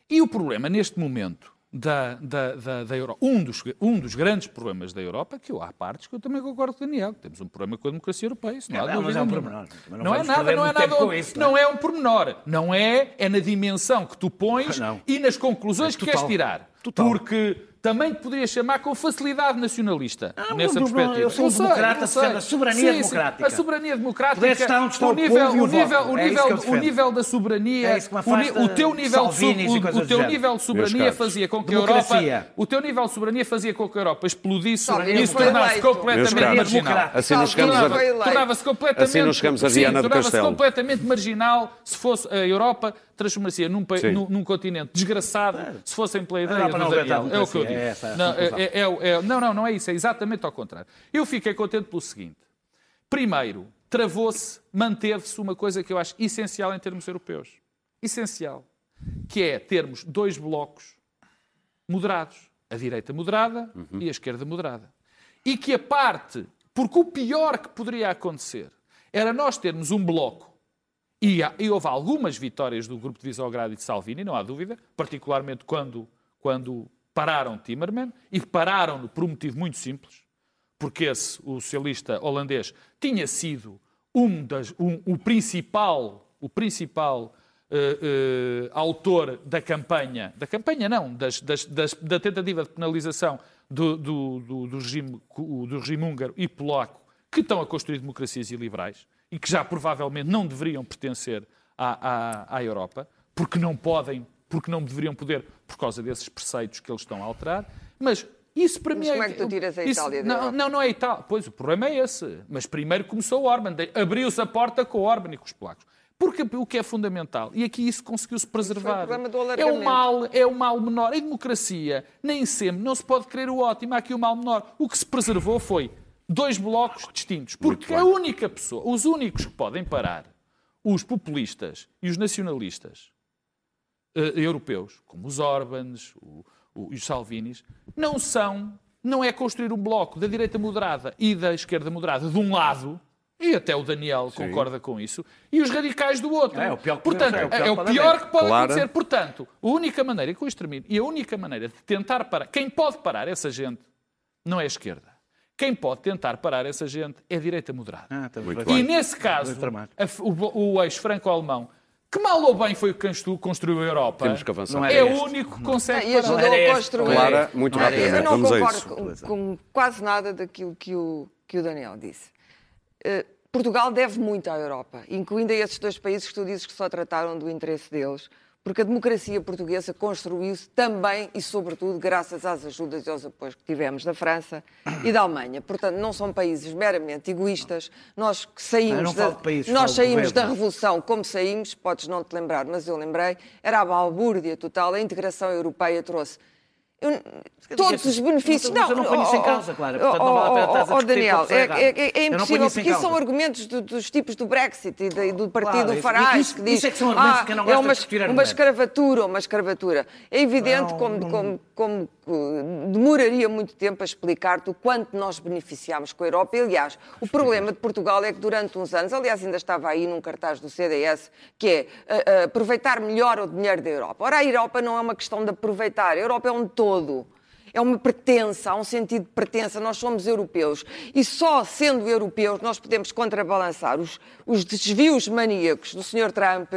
Speaker 6: E o problema neste momento da, da, da, da Europa, um dos, um dos grandes problemas da Europa, que eu há partes que eu também concordo com o Daniel, temos um problema com a democracia europeia, isso não há
Speaker 7: É, não, mas
Speaker 6: dúvida
Speaker 7: é um pormenor. Não
Speaker 6: Não é nada, não é nada.
Speaker 7: com isso, não é?
Speaker 6: não é um pormenor. Não é, é na dimensão que tu pões
Speaker 7: Não.
Speaker 6: e nas conclusões
Speaker 7: É
Speaker 6: que queres tirar.
Speaker 7: Total.
Speaker 6: Porque também te poderias chamar com facilidade nacionalista
Speaker 7: Ah,
Speaker 6: nessa
Speaker 7: não, não,
Speaker 6: perspectiva.
Speaker 7: eu sou um democrata, defendo a soberania
Speaker 6: Sim, sim,
Speaker 7: democrática.
Speaker 6: A soberania democrática.
Speaker 7: Estar onde está o
Speaker 6: nível,
Speaker 7: o
Speaker 6: o nível, o
Speaker 7: É isso
Speaker 6: nível,
Speaker 7: eu
Speaker 6: o nível da soberania,
Speaker 7: É isso
Speaker 6: o, teu nível, de o- o teu nível de soberania fazia com que a Europa, o teu nível de soberania fazia com que a Europa explodisse e se
Speaker 4: foi
Speaker 6: tornasse completamente marginal.
Speaker 1: Assim não chegamos a...
Speaker 6: Tornava-se completamente,
Speaker 1: Assim não chegamos a
Speaker 6: Sim,
Speaker 1: Viana do
Speaker 6: tornava-se
Speaker 1: Castelo.
Speaker 6: completamente marginal se fosse a Europa transformar-se num, num, num continente desgraçado se fossem pela ideia
Speaker 7: não
Speaker 6: Ariel. É o que eu digo.
Speaker 7: é essa
Speaker 6: não,
Speaker 7: conclusão.
Speaker 6: é- é- é- não, não, não é isso. É exatamente ao contrário. Eu fiquei contente pelo seguinte. Primeiro, travou-se, manteve-se uma coisa que eu acho essencial em termos europeus. Essencial. Que é termos dois blocos moderados. A direita moderada e a esquerda moderada. E que a parte, porque o pior que poderia acontecer era nós termos um bloco, e, e houve algumas vitórias do grupo de Visogrado e de Salvini, não há dúvida, particularmente quando, quando pararam Timmerman, e pararam-no por um motivo muito simples, porque esse, o socialista holandês, tinha sido um das, um- o principal, o principal eh, eh, autor da campanha, da campanha não, das- das- das- da tentativa de penalização do, do- do- do regime, do regime húngaro e polaco, que estão a construir democracias iliberais e que já provavelmente não deveriam pertencer à, à- à Europa, porque não podem, porque não deveriam poder, por causa desses preceitos que eles estão a alterar. Mas isso para
Speaker 4: Mas
Speaker 6: mim
Speaker 4: como é que tu tiras a
Speaker 6: isso-
Speaker 4: Itália da
Speaker 6: não, não, não é Itália. Pois, o problema é esse. Mas primeiro começou o Orban. Abriu-se a porta com o Orban e com os polacos. Porque o que é fundamental, e aqui isso conseguiu-se preservar, é o mal, é o mal menor. Em democracia, nem sempre, não se pode querer o ótimo, há aqui o mal menor. O que se preservou foi dois blocos distintos. Porque a única pessoa, os únicos que podem parar os populistas e os nacionalistas eh, europeus, como os Orbans o- o- e os Salvinis, não são, não é construir um bloco da direita moderada e da esquerda moderada de um lado, e até o Daniel concorda com isso, e os radicais do outro.
Speaker 7: É, o pior que
Speaker 6: Portanto, é,
Speaker 7: é
Speaker 6: o
Speaker 7: o pior que
Speaker 6: pior
Speaker 7: pode
Speaker 6: que pode
Speaker 1: Clara.
Speaker 6: acontecer. Portanto, a única maneira, com isto termino, e a única maneira de tentar parar, quem pode parar essa gente não é a esquerda. Quem pode tentar parar essa gente é a direita moderada.
Speaker 7: Ah, estamos
Speaker 1: Muito
Speaker 7: bem.
Speaker 6: E nesse caso, a o, o ex-franco-alemão, que mal ou bem foi o que constru- construiu a Europa,
Speaker 1: Temos que avançar.
Speaker 7: Não
Speaker 6: é o único que consegue
Speaker 4: E
Speaker 6: parar.
Speaker 4: ajudou
Speaker 7: era
Speaker 4: a construir.
Speaker 1: Clara, muito
Speaker 7: Não
Speaker 1: rapidamente.
Speaker 4: Eu não
Speaker 1: Vamos
Speaker 4: concordo
Speaker 1: isso.
Speaker 4: com, com quase nada daquilo que o, que o Daniel disse. Eh, Portugal deve muito à Europa, incluindo a esses dois países que tu dizes que só trataram do interesse deles, porque a democracia portuguesa construiu-se também e, sobretudo, graças às ajudas e aos apoios que tivemos da França e da Alemanha. Portanto, não são países meramente egoístas. Nós que
Speaker 7: Ah,
Speaker 4: saímos, da,
Speaker 7: países,
Speaker 4: nós saímos da. Revolução como saímos, podes não te lembrar, mas eu lembrei, era a balbúrdia total, a integração europeia trouxe. Eu- todos os benefícios.
Speaker 7: Mas eu não ponho isso em
Speaker 4: oh,
Speaker 7: causa,
Speaker 4: oh,
Speaker 7: Clara, portanto não vale a pena
Speaker 4: oh,
Speaker 7: estás a
Speaker 4: oh,
Speaker 7: discutir
Speaker 4: Daniel, é, é- é
Speaker 7: não ponho
Speaker 4: impossível, porque isso são argumentos do- dos tipos do Brexit e, da- e do partido
Speaker 7: Claro,
Speaker 4: Farage,
Speaker 7: isso-
Speaker 4: que diz
Speaker 7: isso é que são argumentos
Speaker 4: ah,
Speaker 7: que eu não
Speaker 4: é
Speaker 7: gosto de
Speaker 4: uma,
Speaker 7: discutir
Speaker 4: uma
Speaker 7: argumentos."
Speaker 4: escravatura, uma escravatura. É evidente
Speaker 7: Não,
Speaker 4: como,
Speaker 7: não-
Speaker 4: como, como, uh, demoraria muito tempo a explicar-te o quanto nós beneficiámos com a Europa. Aliás, o problema de Portugal é que durante uns anos, aliás, ainda estava aí num cartaz do CDS, que é uh, uh, aproveitar melhor o dinheiro da Europa. Ora, a Europa não é uma questão de aproveitar, a Europa é um todo. É uma pertença, há um sentido de pertença. Nós somos europeus. E só sendo europeus nós podemos contrabalançar os, os desvios maníacos do Sr. Trump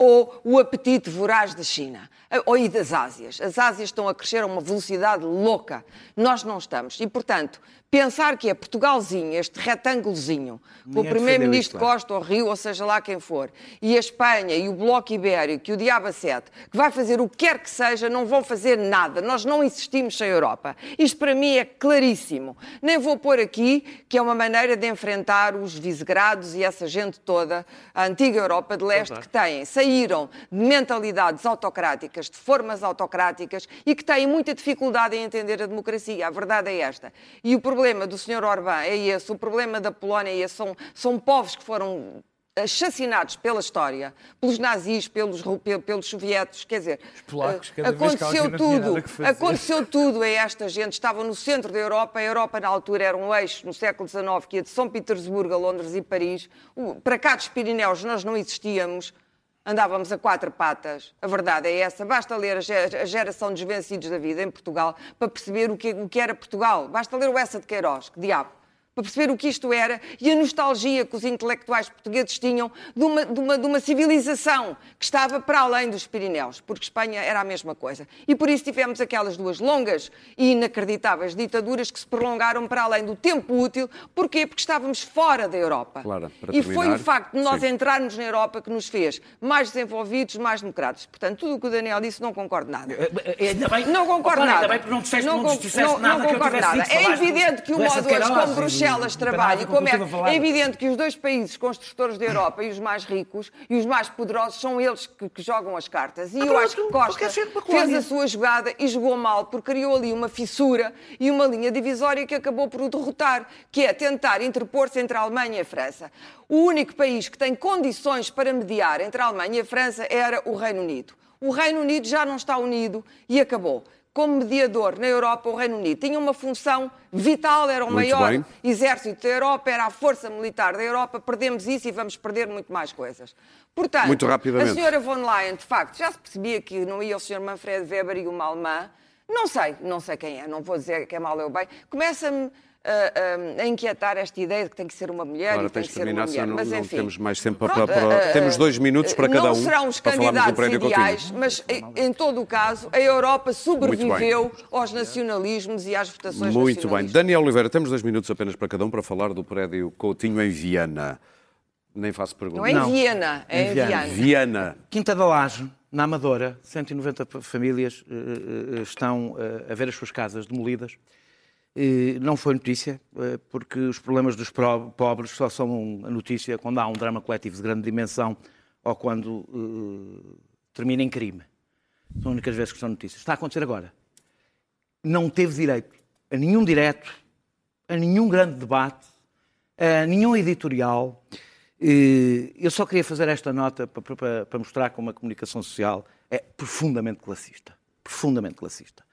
Speaker 4: ou o apetite voraz da China eh, ou e das Ásias. As Ásias estão a crescer a uma velocidade louca. Nós não estamos. E, portanto, pensar que é Portugalzinho, este retângulozinho, o
Speaker 7: Ninguém defendeu
Speaker 4: Primeiro-Ministro. Costa ou Rio, ou seja lá quem for, e a Espanha e o Bloco Ibérico e o Diaba 7, que vai fazer o que quer que seja, não vão fazer nada. Nós não existimos sem Europa. Isto para mim é claríssimo. Nem vou pôr aqui que é uma maneira de enfrentar os visegrados e essa gente toda, a antiga Europa de Leste, que têm, saíram de mentalidades autocráticas, de formas autocráticas e que têm muita dificuldade em entender a democracia. A verdade é esta. E o problema do Sr. Orbán é esse, o problema da Polónia é esse. São, são povos que foram assassinados pela história, pelos nazis, pelos, pelos soviéticos, quer dizer,
Speaker 6: polacos,
Speaker 4: aconteceu tudo, aconteceu tudo a esta gente, estavam no centro da Europa, a Europa na altura era um eixo no século XIX que ia de São Petersburgo a Londres e Paris, para cá dos Pirineus nós não existíamos, andávamos a quatro patas, a verdade é essa, basta ler a ge- a geração dos vencidos da vida em Portugal para perceber o que, o que era Portugal, basta ler o Essa de Queiroz, que diabo para perceber o que isto era e a nostalgia que os intelectuais portugueses tinham de uma, de uma, de uma civilização que estava para além dos Pirineus, porque Espanha era a mesma coisa. E por isso tivemos aquelas duas longas e inacreditáveis ditaduras que se prolongaram para além do tempo útil. Porquê? Porque estávamos fora da Europa.
Speaker 1: Para
Speaker 4: e foi
Speaker 1: terminar,
Speaker 4: o facto de nós
Speaker 1: sim.
Speaker 4: entrarmos na Europa que nos fez mais desenvolvidos, mais democráticos. Portanto, tudo o que o Daniel disse não concordo nada.
Speaker 7: Ainda bem,
Speaker 4: Não concordo nada.
Speaker 7: Ainda bem porque não disseste, não,
Speaker 4: con-
Speaker 7: disseste
Speaker 4: não-
Speaker 7: nada
Speaker 4: não
Speaker 7: que eu
Speaker 4: concordo nada.
Speaker 7: dito.
Speaker 4: É evidente que o modo hoje, como Bruxelas Bruxelas
Speaker 7: não tem
Speaker 4: trabalha
Speaker 7: nada
Speaker 4: e como é,
Speaker 7: eu
Speaker 4: é evidente que os dois países construtores da Europa e os mais ricos e os mais poderosos são eles que, que jogam as cartas. E eu
Speaker 7: pronto,
Speaker 4: acho que Costa
Speaker 7: uma
Speaker 4: fez a sua jogada e jogou mal porque criou ali uma fissura e uma linha divisória que acabou por o derrotar, que é tentar interpor-se entre a Alemanha e a França. O único país que tem condições para mediar entre a Alemanha e a França era o Reino Unido. O Reino Unido já não está unido e acabou. Como mediador na Europa, o Reino Unido tinha uma função vital, era o
Speaker 1: Muito
Speaker 4: maior
Speaker 1: bem.
Speaker 4: exército da Europa, era a força militar da Europa. Perdemos isso e vamos perder muito mais coisas. Portanto,
Speaker 1: Muito rapidamente.
Speaker 4: a senhora von Leyen, de facto, já se percebia que não ia o Sr. Manfred Weber e uma alemã. Não sei, não sei quem é, não vou dizer que é mal ou bem. Começa-me ah, a inquietar esta ideia de que tem que ser uma mulher
Speaker 1: Agora
Speaker 4: e tem que ser uma mulher.
Speaker 1: não,
Speaker 4: mas
Speaker 1: não
Speaker 4: enfim.
Speaker 1: temos mais tempo para...
Speaker 4: Pronto,
Speaker 1: para-
Speaker 4: ah,
Speaker 1: temos
Speaker 4: ah,
Speaker 1: dois minutos para cada
Speaker 4: não
Speaker 1: um
Speaker 4: serão os
Speaker 1: para
Speaker 4: candidatos ideais,
Speaker 1: Coutinho.
Speaker 4: mas em, em todo o caso, a Europa sobreviveu aos nacionalismos e às votações
Speaker 1: Muito bem. Daniel Oliveira, temos dois minutos apenas para cada um para falar do prédio Coutinho em Viana. Nem faço pergunta.
Speaker 4: Não é em
Speaker 7: Não.
Speaker 4: Viena, é em
Speaker 7: Em Viana.
Speaker 4: Viana.
Speaker 7: Quinta da Laje, na Amadora, 190 p- famílias eh, eh, estão eh, a ver as suas casas demolidas. Não foi notícia, eh, porque os problemas dos pobres só são notícia quando há um drama coletivo de grande dimensão ou quando eh, termina em crime. São as únicas vezes que são notícias. Está a acontecer agora. Não teve direito a nenhum direto, a nenhum grande debate, a nenhum editorial. Eu só queria fazer esta nota pa- pa- pa- para mostrar como a comunicação social é profundamente classista. Profundamente classista.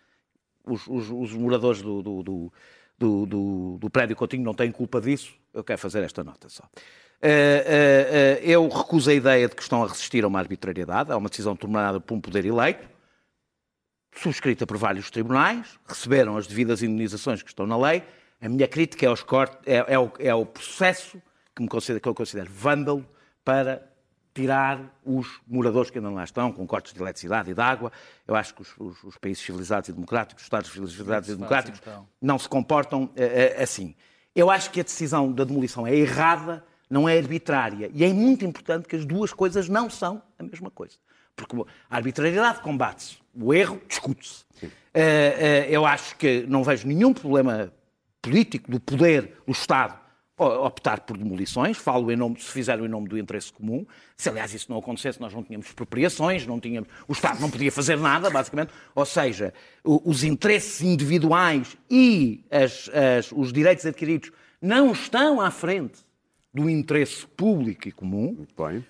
Speaker 7: Os, os- os moradores do, do- do- do- do- do prédio Coutinho não têm culpa disso. Eu quero fazer esta nota só. Eh, eh, eh, Eu recuso a ideia de que estão a resistir a uma arbitrariedade. É uma decisão tomada por um poder eleito subscrita por vários tribunais, receberam as devidas indenizações que estão na lei. A minha crítica é, cortes, é, é o, é o processo que, me considero, que eu considero vândalo para tirar os moradores que ainda lá estão, com cortes de eletricidade e de água. Eu acho que os, os- os países civilizados e democráticos, os Estados civilizados e democráticos, não se comportam eh, eh, assim. Eu acho que a decisão da demolição é errada, não é arbitrária. E é muito importante que as duas coisas não são a mesma coisa. Porque a arbitrariedade combate-se, o erro discute-se. Eh, eh, eu acho que não vejo nenhum problema político do poder do Estado optar por demolições, falo em nome, se fizeram em nome do interesse comum. Se aliás isso não acontecesse, nós não tínhamos expropriações, não tínhamos, o Estado não podia fazer nada, basicamente. Ou seja, os interesses individuais e as- as- os direitos adquiridos não estão à frente do interesse público e comum.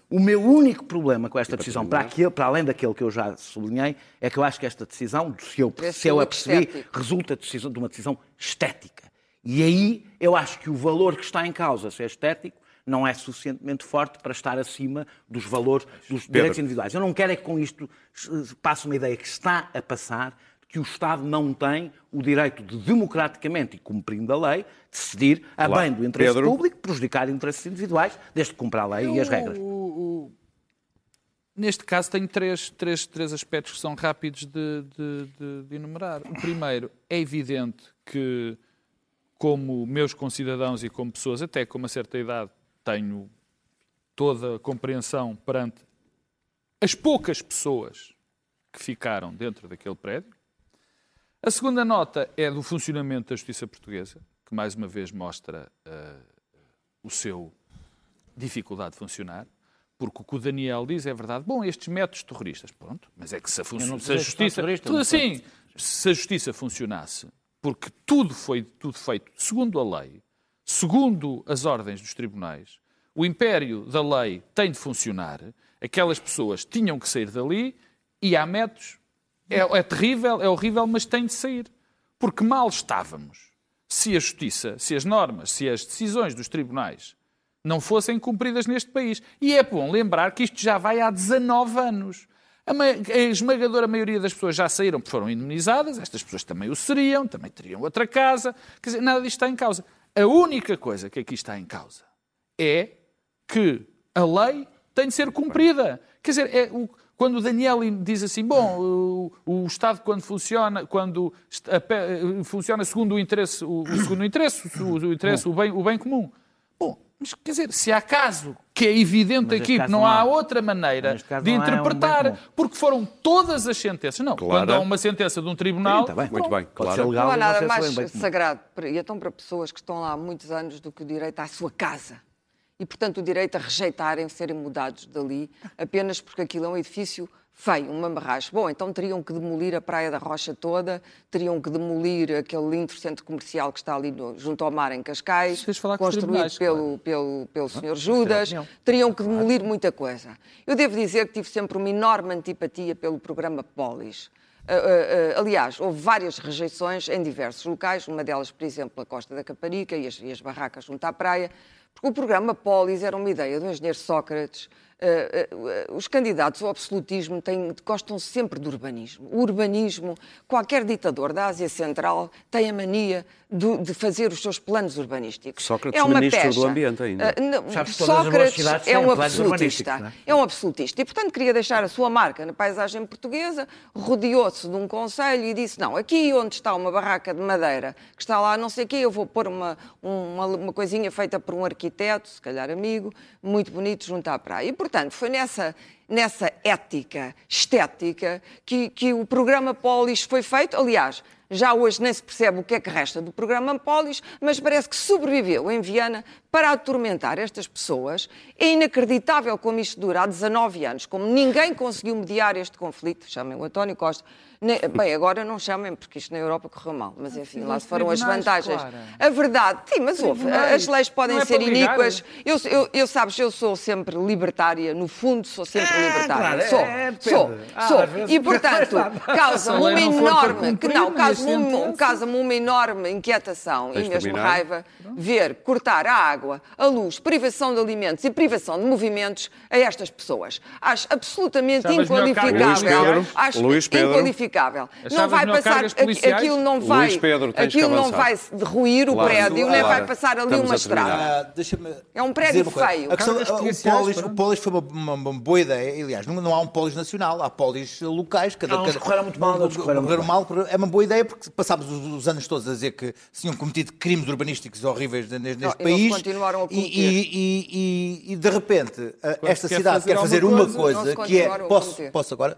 Speaker 7: O meu único problema com esta decisão, para, aquele- para além daquele que eu já sublinhei, é que eu acho que esta decisão, se eu, se eu a percebi, resulta de uma decisão estética. E aí eu acho que o valor que está em causa, se é estético, não é suficientemente forte para estar acima dos valores dos direitos individuais. Eu não quero é que com isto eh, passe uma ideia que está a passar que o Estado não tem o direito de, democraticamente e cumprindo a lei, decidir a bem do interesse
Speaker 1: Pedro?
Speaker 7: público, prejudicar interesses individuais, desde que cumpra a lei e as regras.
Speaker 6: O- o- Neste caso, tenho três, três, três aspectos que são rápidos de, de- de- de enumerar. O primeiro, é evidente que, como meus concidadãos e como pessoas, até com uma certa idade, tenho toda a compreensão perante as poucas pessoas que ficaram dentro daquele prédio. A segunda nota é do funcionamento da justiça portuguesa, que mais uma vez mostra eh, o seu dificuldade de funcionar, porque o que o Daniel diz é verdade. Bom, estes métodos terroristas, pronto, mas é que se a, se a justiça. Tudo assim, se a justiça funcionasse, porque tudo foi tudo feito segundo a lei, segundo as ordens dos tribunais, o império da lei tem de funcionar, aquelas pessoas tinham que sair dali e há métodos. É, é terrível, é horrível, mas tem de sair. Porque mal estávamos se a justiça, se as normas, se as decisões dos tribunais não fossem cumpridas neste país. E é bom lembrar que isto já vai há 19 anos. A, ma- a esmagadora maioria das pessoas já saíram porque foram indemnizadas, estas pessoas também o seriam, também teriam outra casa. Quer dizer, nada disto está em causa. A única coisa que aqui está em causa é que a lei tem de ser cumprida. Quer dizer, é o- quando o Daniel diz assim, bom, o, o Estado quando funciona, quando a funciona segundo o interesse, o, o segundo interesse, o, o interesse, o bem, o bem comum. Bom, mas quer dizer, se há caso que é evidente
Speaker 7: Mas
Speaker 6: aqui, que não há
Speaker 7: há.
Speaker 6: outra maneira de
Speaker 7: é um bem
Speaker 6: interpretar,
Speaker 7: comum.
Speaker 6: porque foram todas as sentenças. Não,
Speaker 1: Claro.
Speaker 6: quando há uma sentença de um tribunal,
Speaker 7: Sim, tá bem.
Speaker 1: Muito bem,
Speaker 7: Pode
Speaker 1: claro.
Speaker 7: legal,
Speaker 4: Não há nada mais
Speaker 7: bem comum.
Speaker 4: sagrado para, e então para pessoas que estão lá há muitos anos do que o direito à sua casa. E, portanto, o direito a rejeitarem serem mudados dali apenas porque aquilo é um edifício feio, um mamarracho. Bom, então teriam que demolir a Praia da Rocha toda, teriam que demolir aquele lindo centro comercial que está ali no- junto ao mar em Cascais, construído pelo, pelo, pelo Sr. Judas, teriam que demolir muita coisa. Eu devo dizer que tive sempre uma enorme antipatia pelo programa Polis. Ah, ah, ah, aliás, houve várias rejeições em diversos locais, uma delas, por exemplo, a Costa da Caparica e as, e as barracas junto à praia, porque o programa Polis era uma ideia do engenheiro Sócrates. Ah, ah, os candidatos ao absolutismo têm, gostam sempre do urbanismo. O urbanismo, qualquer ditador da Ásia Central tem a mania do- de fazer os seus planos urbanísticos.
Speaker 1: Sócrates,
Speaker 4: é uma
Speaker 1: ministro do
Speaker 4: pecha.
Speaker 1: Ambiente ainda.
Speaker 4: Ah, não,
Speaker 7: Sabes
Speaker 4: Sócrates é um absolutista.
Speaker 7: é?
Speaker 4: É um absolutista. E, portanto, queria deixar a sua marca na paisagem portuguesa, rodeou-se de um conselho e disse, não, aqui onde está uma barraca de madeira, que está lá não sei o quê, eu vou pôr uma, uma, uma coisinha feita por um arquiteto, se calhar amigo, muito bonito, junto à praia. E, portanto, foi nessa, nessa ética estética que, que o programa Polis foi feito. Aliás, já hoje nem se percebe o que é que resta do programa Polis, mas parece que sobreviveu em Viana para atormentar estas pessoas. É inacreditável como isto dura há 19 anos, como ninguém conseguiu mediar este conflito. Chamem o António Costa. Nem- Bem, agora não chamem, porque isto na Europa correu mal, mas enfim, lá se foram as vantagens.
Speaker 6: Clara.
Speaker 4: A verdade, sim, mas houve. As leis podem
Speaker 6: é
Speaker 4: ser iníquas. Eu, eu, eu, sabes, eu sou sempre libertária, no fundo sou sempre libertária.
Speaker 7: claro,
Speaker 4: sou,
Speaker 7: é, depende.
Speaker 4: sou,
Speaker 7: Ah,
Speaker 4: sou. E, [LAUGHS] portanto, causa-me uma enorme, que não, causa-me um- causa-me uma enorme inquietação
Speaker 1: Tens
Speaker 4: e mesmo
Speaker 1: terminar.
Speaker 4: raiva ver cortar a água, a luz, privação de alimentos e privação de movimentos a estas pessoas. Acho absolutamente
Speaker 6: Achavas
Speaker 4: inqualificável.
Speaker 1: Pedro,
Speaker 4: Acho
Speaker 1: Luís Pedro.
Speaker 4: inqualificável. Não vai passar, aquilo não vai,
Speaker 1: Luís Pedro,
Speaker 4: aquilo não vai derruir o
Speaker 1: Claro.
Speaker 4: prédio, nem
Speaker 1: Claro.
Speaker 4: vai passar ali
Speaker 1: Estamos
Speaker 4: uma
Speaker 1: a
Speaker 4: estrada.
Speaker 5: Deixa-me
Speaker 4: É um prédio feio.
Speaker 5: A questão,
Speaker 6: Cargas
Speaker 5: o,
Speaker 6: policiais,
Speaker 5: polis, o polis foi uma, uma- uma boa ideia. Aliás, não, não há um polis nacional, há polis locais. Cada,
Speaker 7: uns
Speaker 5: cada,
Speaker 7: correram muito mal, correram muito
Speaker 5: mal. É uma boa ideia porque passámos os, os anos todos a dizer que se tinham cometido crimes urbanísticos horríveis neste, neste
Speaker 4: Não,
Speaker 5: país.
Speaker 4: Continuaram a
Speaker 5: e,
Speaker 4: cometer.
Speaker 5: e, e, e- e, de repente
Speaker 6: Quando
Speaker 5: esta
Speaker 6: se quer
Speaker 5: cidade
Speaker 6: fazer
Speaker 5: quer fazer uma
Speaker 6: coisa,
Speaker 5: coisa, que é. Posso, posso agora?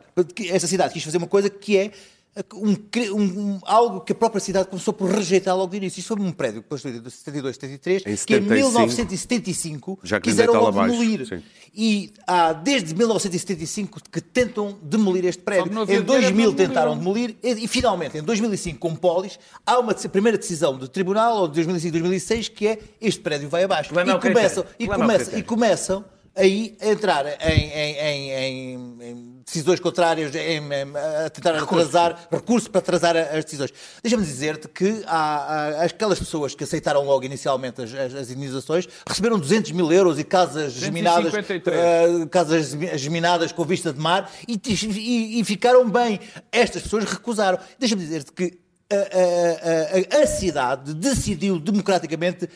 Speaker 5: Esta cidade quis fazer uma coisa que é um, um- algo que a própria cidade começou por rejeitar logo de início. Isto foi um prédio construído em 72, 73,
Speaker 1: Em
Speaker 5: que em
Speaker 1: 75,
Speaker 5: 1975
Speaker 1: já
Speaker 5: quiseram logo
Speaker 1: abaixo,
Speaker 5: demolir.
Speaker 1: sim.
Speaker 5: E há desde 1975 que tentam demolir este prédio.
Speaker 6: que
Speaker 5: Em 2000
Speaker 6: dinheiro para
Speaker 5: tentaram
Speaker 6: demolir.
Speaker 5: e, e finalmente em 2005 com Polis há uma primeira decisão do tribunal ou de 2005 2006 que é este prédio vai abaixo. E começam, e, começam, e começam aí a entrar em, em- em- em- em decisões contrárias, em- em- a tentar atrasar, recurso para atrasar as decisões. Deixa-me dizer-te que há, há aquelas pessoas que aceitaram logo inicialmente as, as, as indenizações receberam 200 mil euros e casas geminadas,
Speaker 6: 253.
Speaker 5: eh, casas geminadas com vista de mar e, e- e ficaram bem. Estas pessoas recusaram. Deixa-me dizer-te que a, a- a- cidade decidiu democraticamente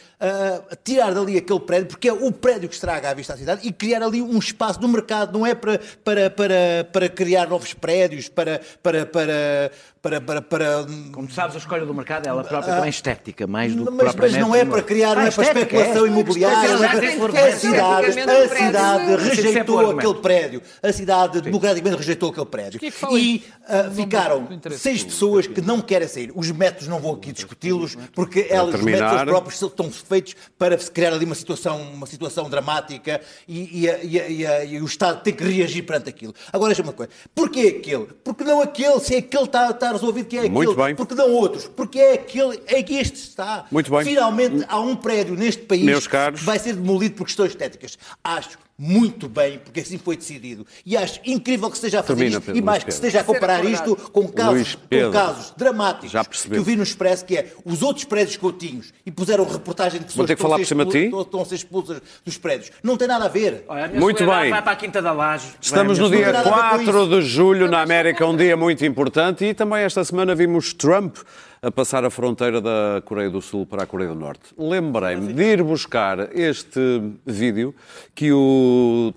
Speaker 5: tirar dali aquele prédio, porque é o prédio que estraga a vista à cidade, e criar ali um espaço no mercado, não é para, para, para, para criar novos prédios, para. para, para, para, para, para-
Speaker 7: Como tu sabes, a escolha do mercado ela própria também é estética, mais do que
Speaker 5: mas, mas não é para criar, não
Speaker 7: Ah,
Speaker 5: é para
Speaker 7: estética,
Speaker 5: especulação
Speaker 7: é.
Speaker 5: imobiliária. É para- A cidade, a cidade rejeitou aquele prédio. A cidade democraticamente rejeitou aquele prédio.
Speaker 6: é
Speaker 5: E ah, ficaram seis pessoas que não querem sair. Os métodos não vou aqui discuti-los, porque elas, os métodos próprios são- estão feitos para se criar ali uma situação, uma situação dramática e, e e e e o Estado tem que reagir perante aquilo. Agora, deixa-me uma coisa. Porquê aquele? Porque não aquele, se é aquele está, está resolvido, que é aquele.
Speaker 1: Muito bem.
Speaker 5: Porque não outros? Porque é aquele, é que este está.
Speaker 1: Muito bem.
Speaker 5: Finalmente há um prédio neste país
Speaker 1: Meus caros.
Speaker 5: que vai ser demolido por questões estéticas. Acho muito bem, porque assim foi decidido. E acho incrível que esteja a fazer
Speaker 1: Termina,
Speaker 5: isto
Speaker 1: Pedro,
Speaker 5: e mais
Speaker 1: Luís
Speaker 5: que esteja a comparar isto com casos, com casos dramáticos
Speaker 1: Já
Speaker 5: que eu vi no Expresso, que é os outros prédios coutinhos e puseram reportagem de pessoas
Speaker 1: que falar por
Speaker 5: estão ser
Speaker 1: de ti?
Speaker 5: expul- estão a ser expulsas dos prédios. Não tem nada a ver.
Speaker 7: Olha, a
Speaker 1: Muito bem.
Speaker 7: Vai para a Quinta da Laje.
Speaker 1: Estamos no dia
Speaker 5: não tem nada a ver com
Speaker 1: 4
Speaker 5: isso.
Speaker 1: de julho na América, um dia muito importante, e também esta semana vimos Trump a passar a fronteira da Coreia do Sul para a Coreia do Norte. Lembrei-me de ir buscar este vídeo que o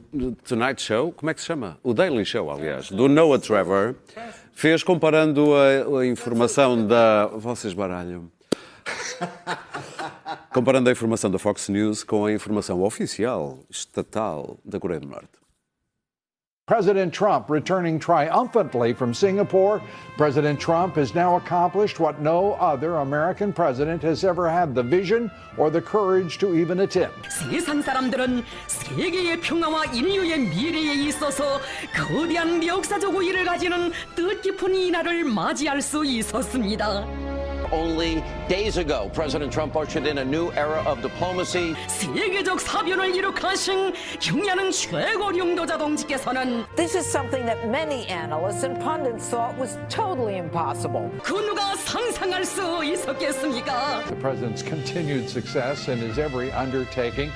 Speaker 1: Tonight Show, como é que se chama? O Daily Show, aliás, do Noah Trevor, fez comparando a, a informação da. Vocês baralham. Comparando a informação da Fox News com a informação oficial, estatal, da Coreia do Norte.
Speaker 8: President Trump returning triumphantly from Singapore. President Trump has now accomplished what no other American president has ever had the vision or the courage to even attempt.
Speaker 9: 세상 사람들은 세계의 평화와 인류의 미래에 있어서 거대한 역사적 우위를 가지는 뜻깊은 이 날을 맞이할 수 있었습니다.
Speaker 10: only days ago, President Trump ushered in a new era of diplomacy.
Speaker 11: This is something that many analysts and pundits thought was totally impossible.
Speaker 8: The president's continued success in his every undertaking,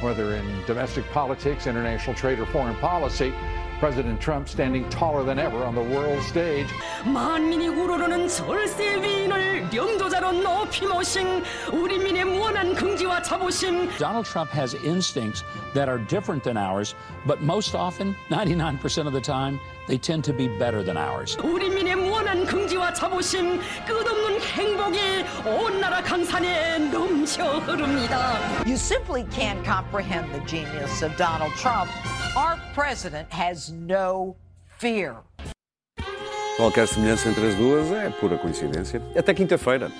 Speaker 8: whether in domestic politics, international trade, or foreign policy, President Trump standing taller than ever on the world stage.
Speaker 9: 만민이 우러르는 절세 위인을 영도자로 높이 모신 우리 민의 무한한 긍지와 자부심
Speaker 12: Donald Trump has instincts that are different than ours, but most often, 99% of the time, they tend to be better than ours.
Speaker 9: 우리 민의 무한한 긍지와 자부심 끝없는 행복이 온 나라 강산에 넘쳐 흐릅니다.
Speaker 11: You simply can't comprehend the genius of Donald Trump. Our president has no fear.
Speaker 1: Qualquer semelhança entre as duas é pura coincidência. Até quinta-feira.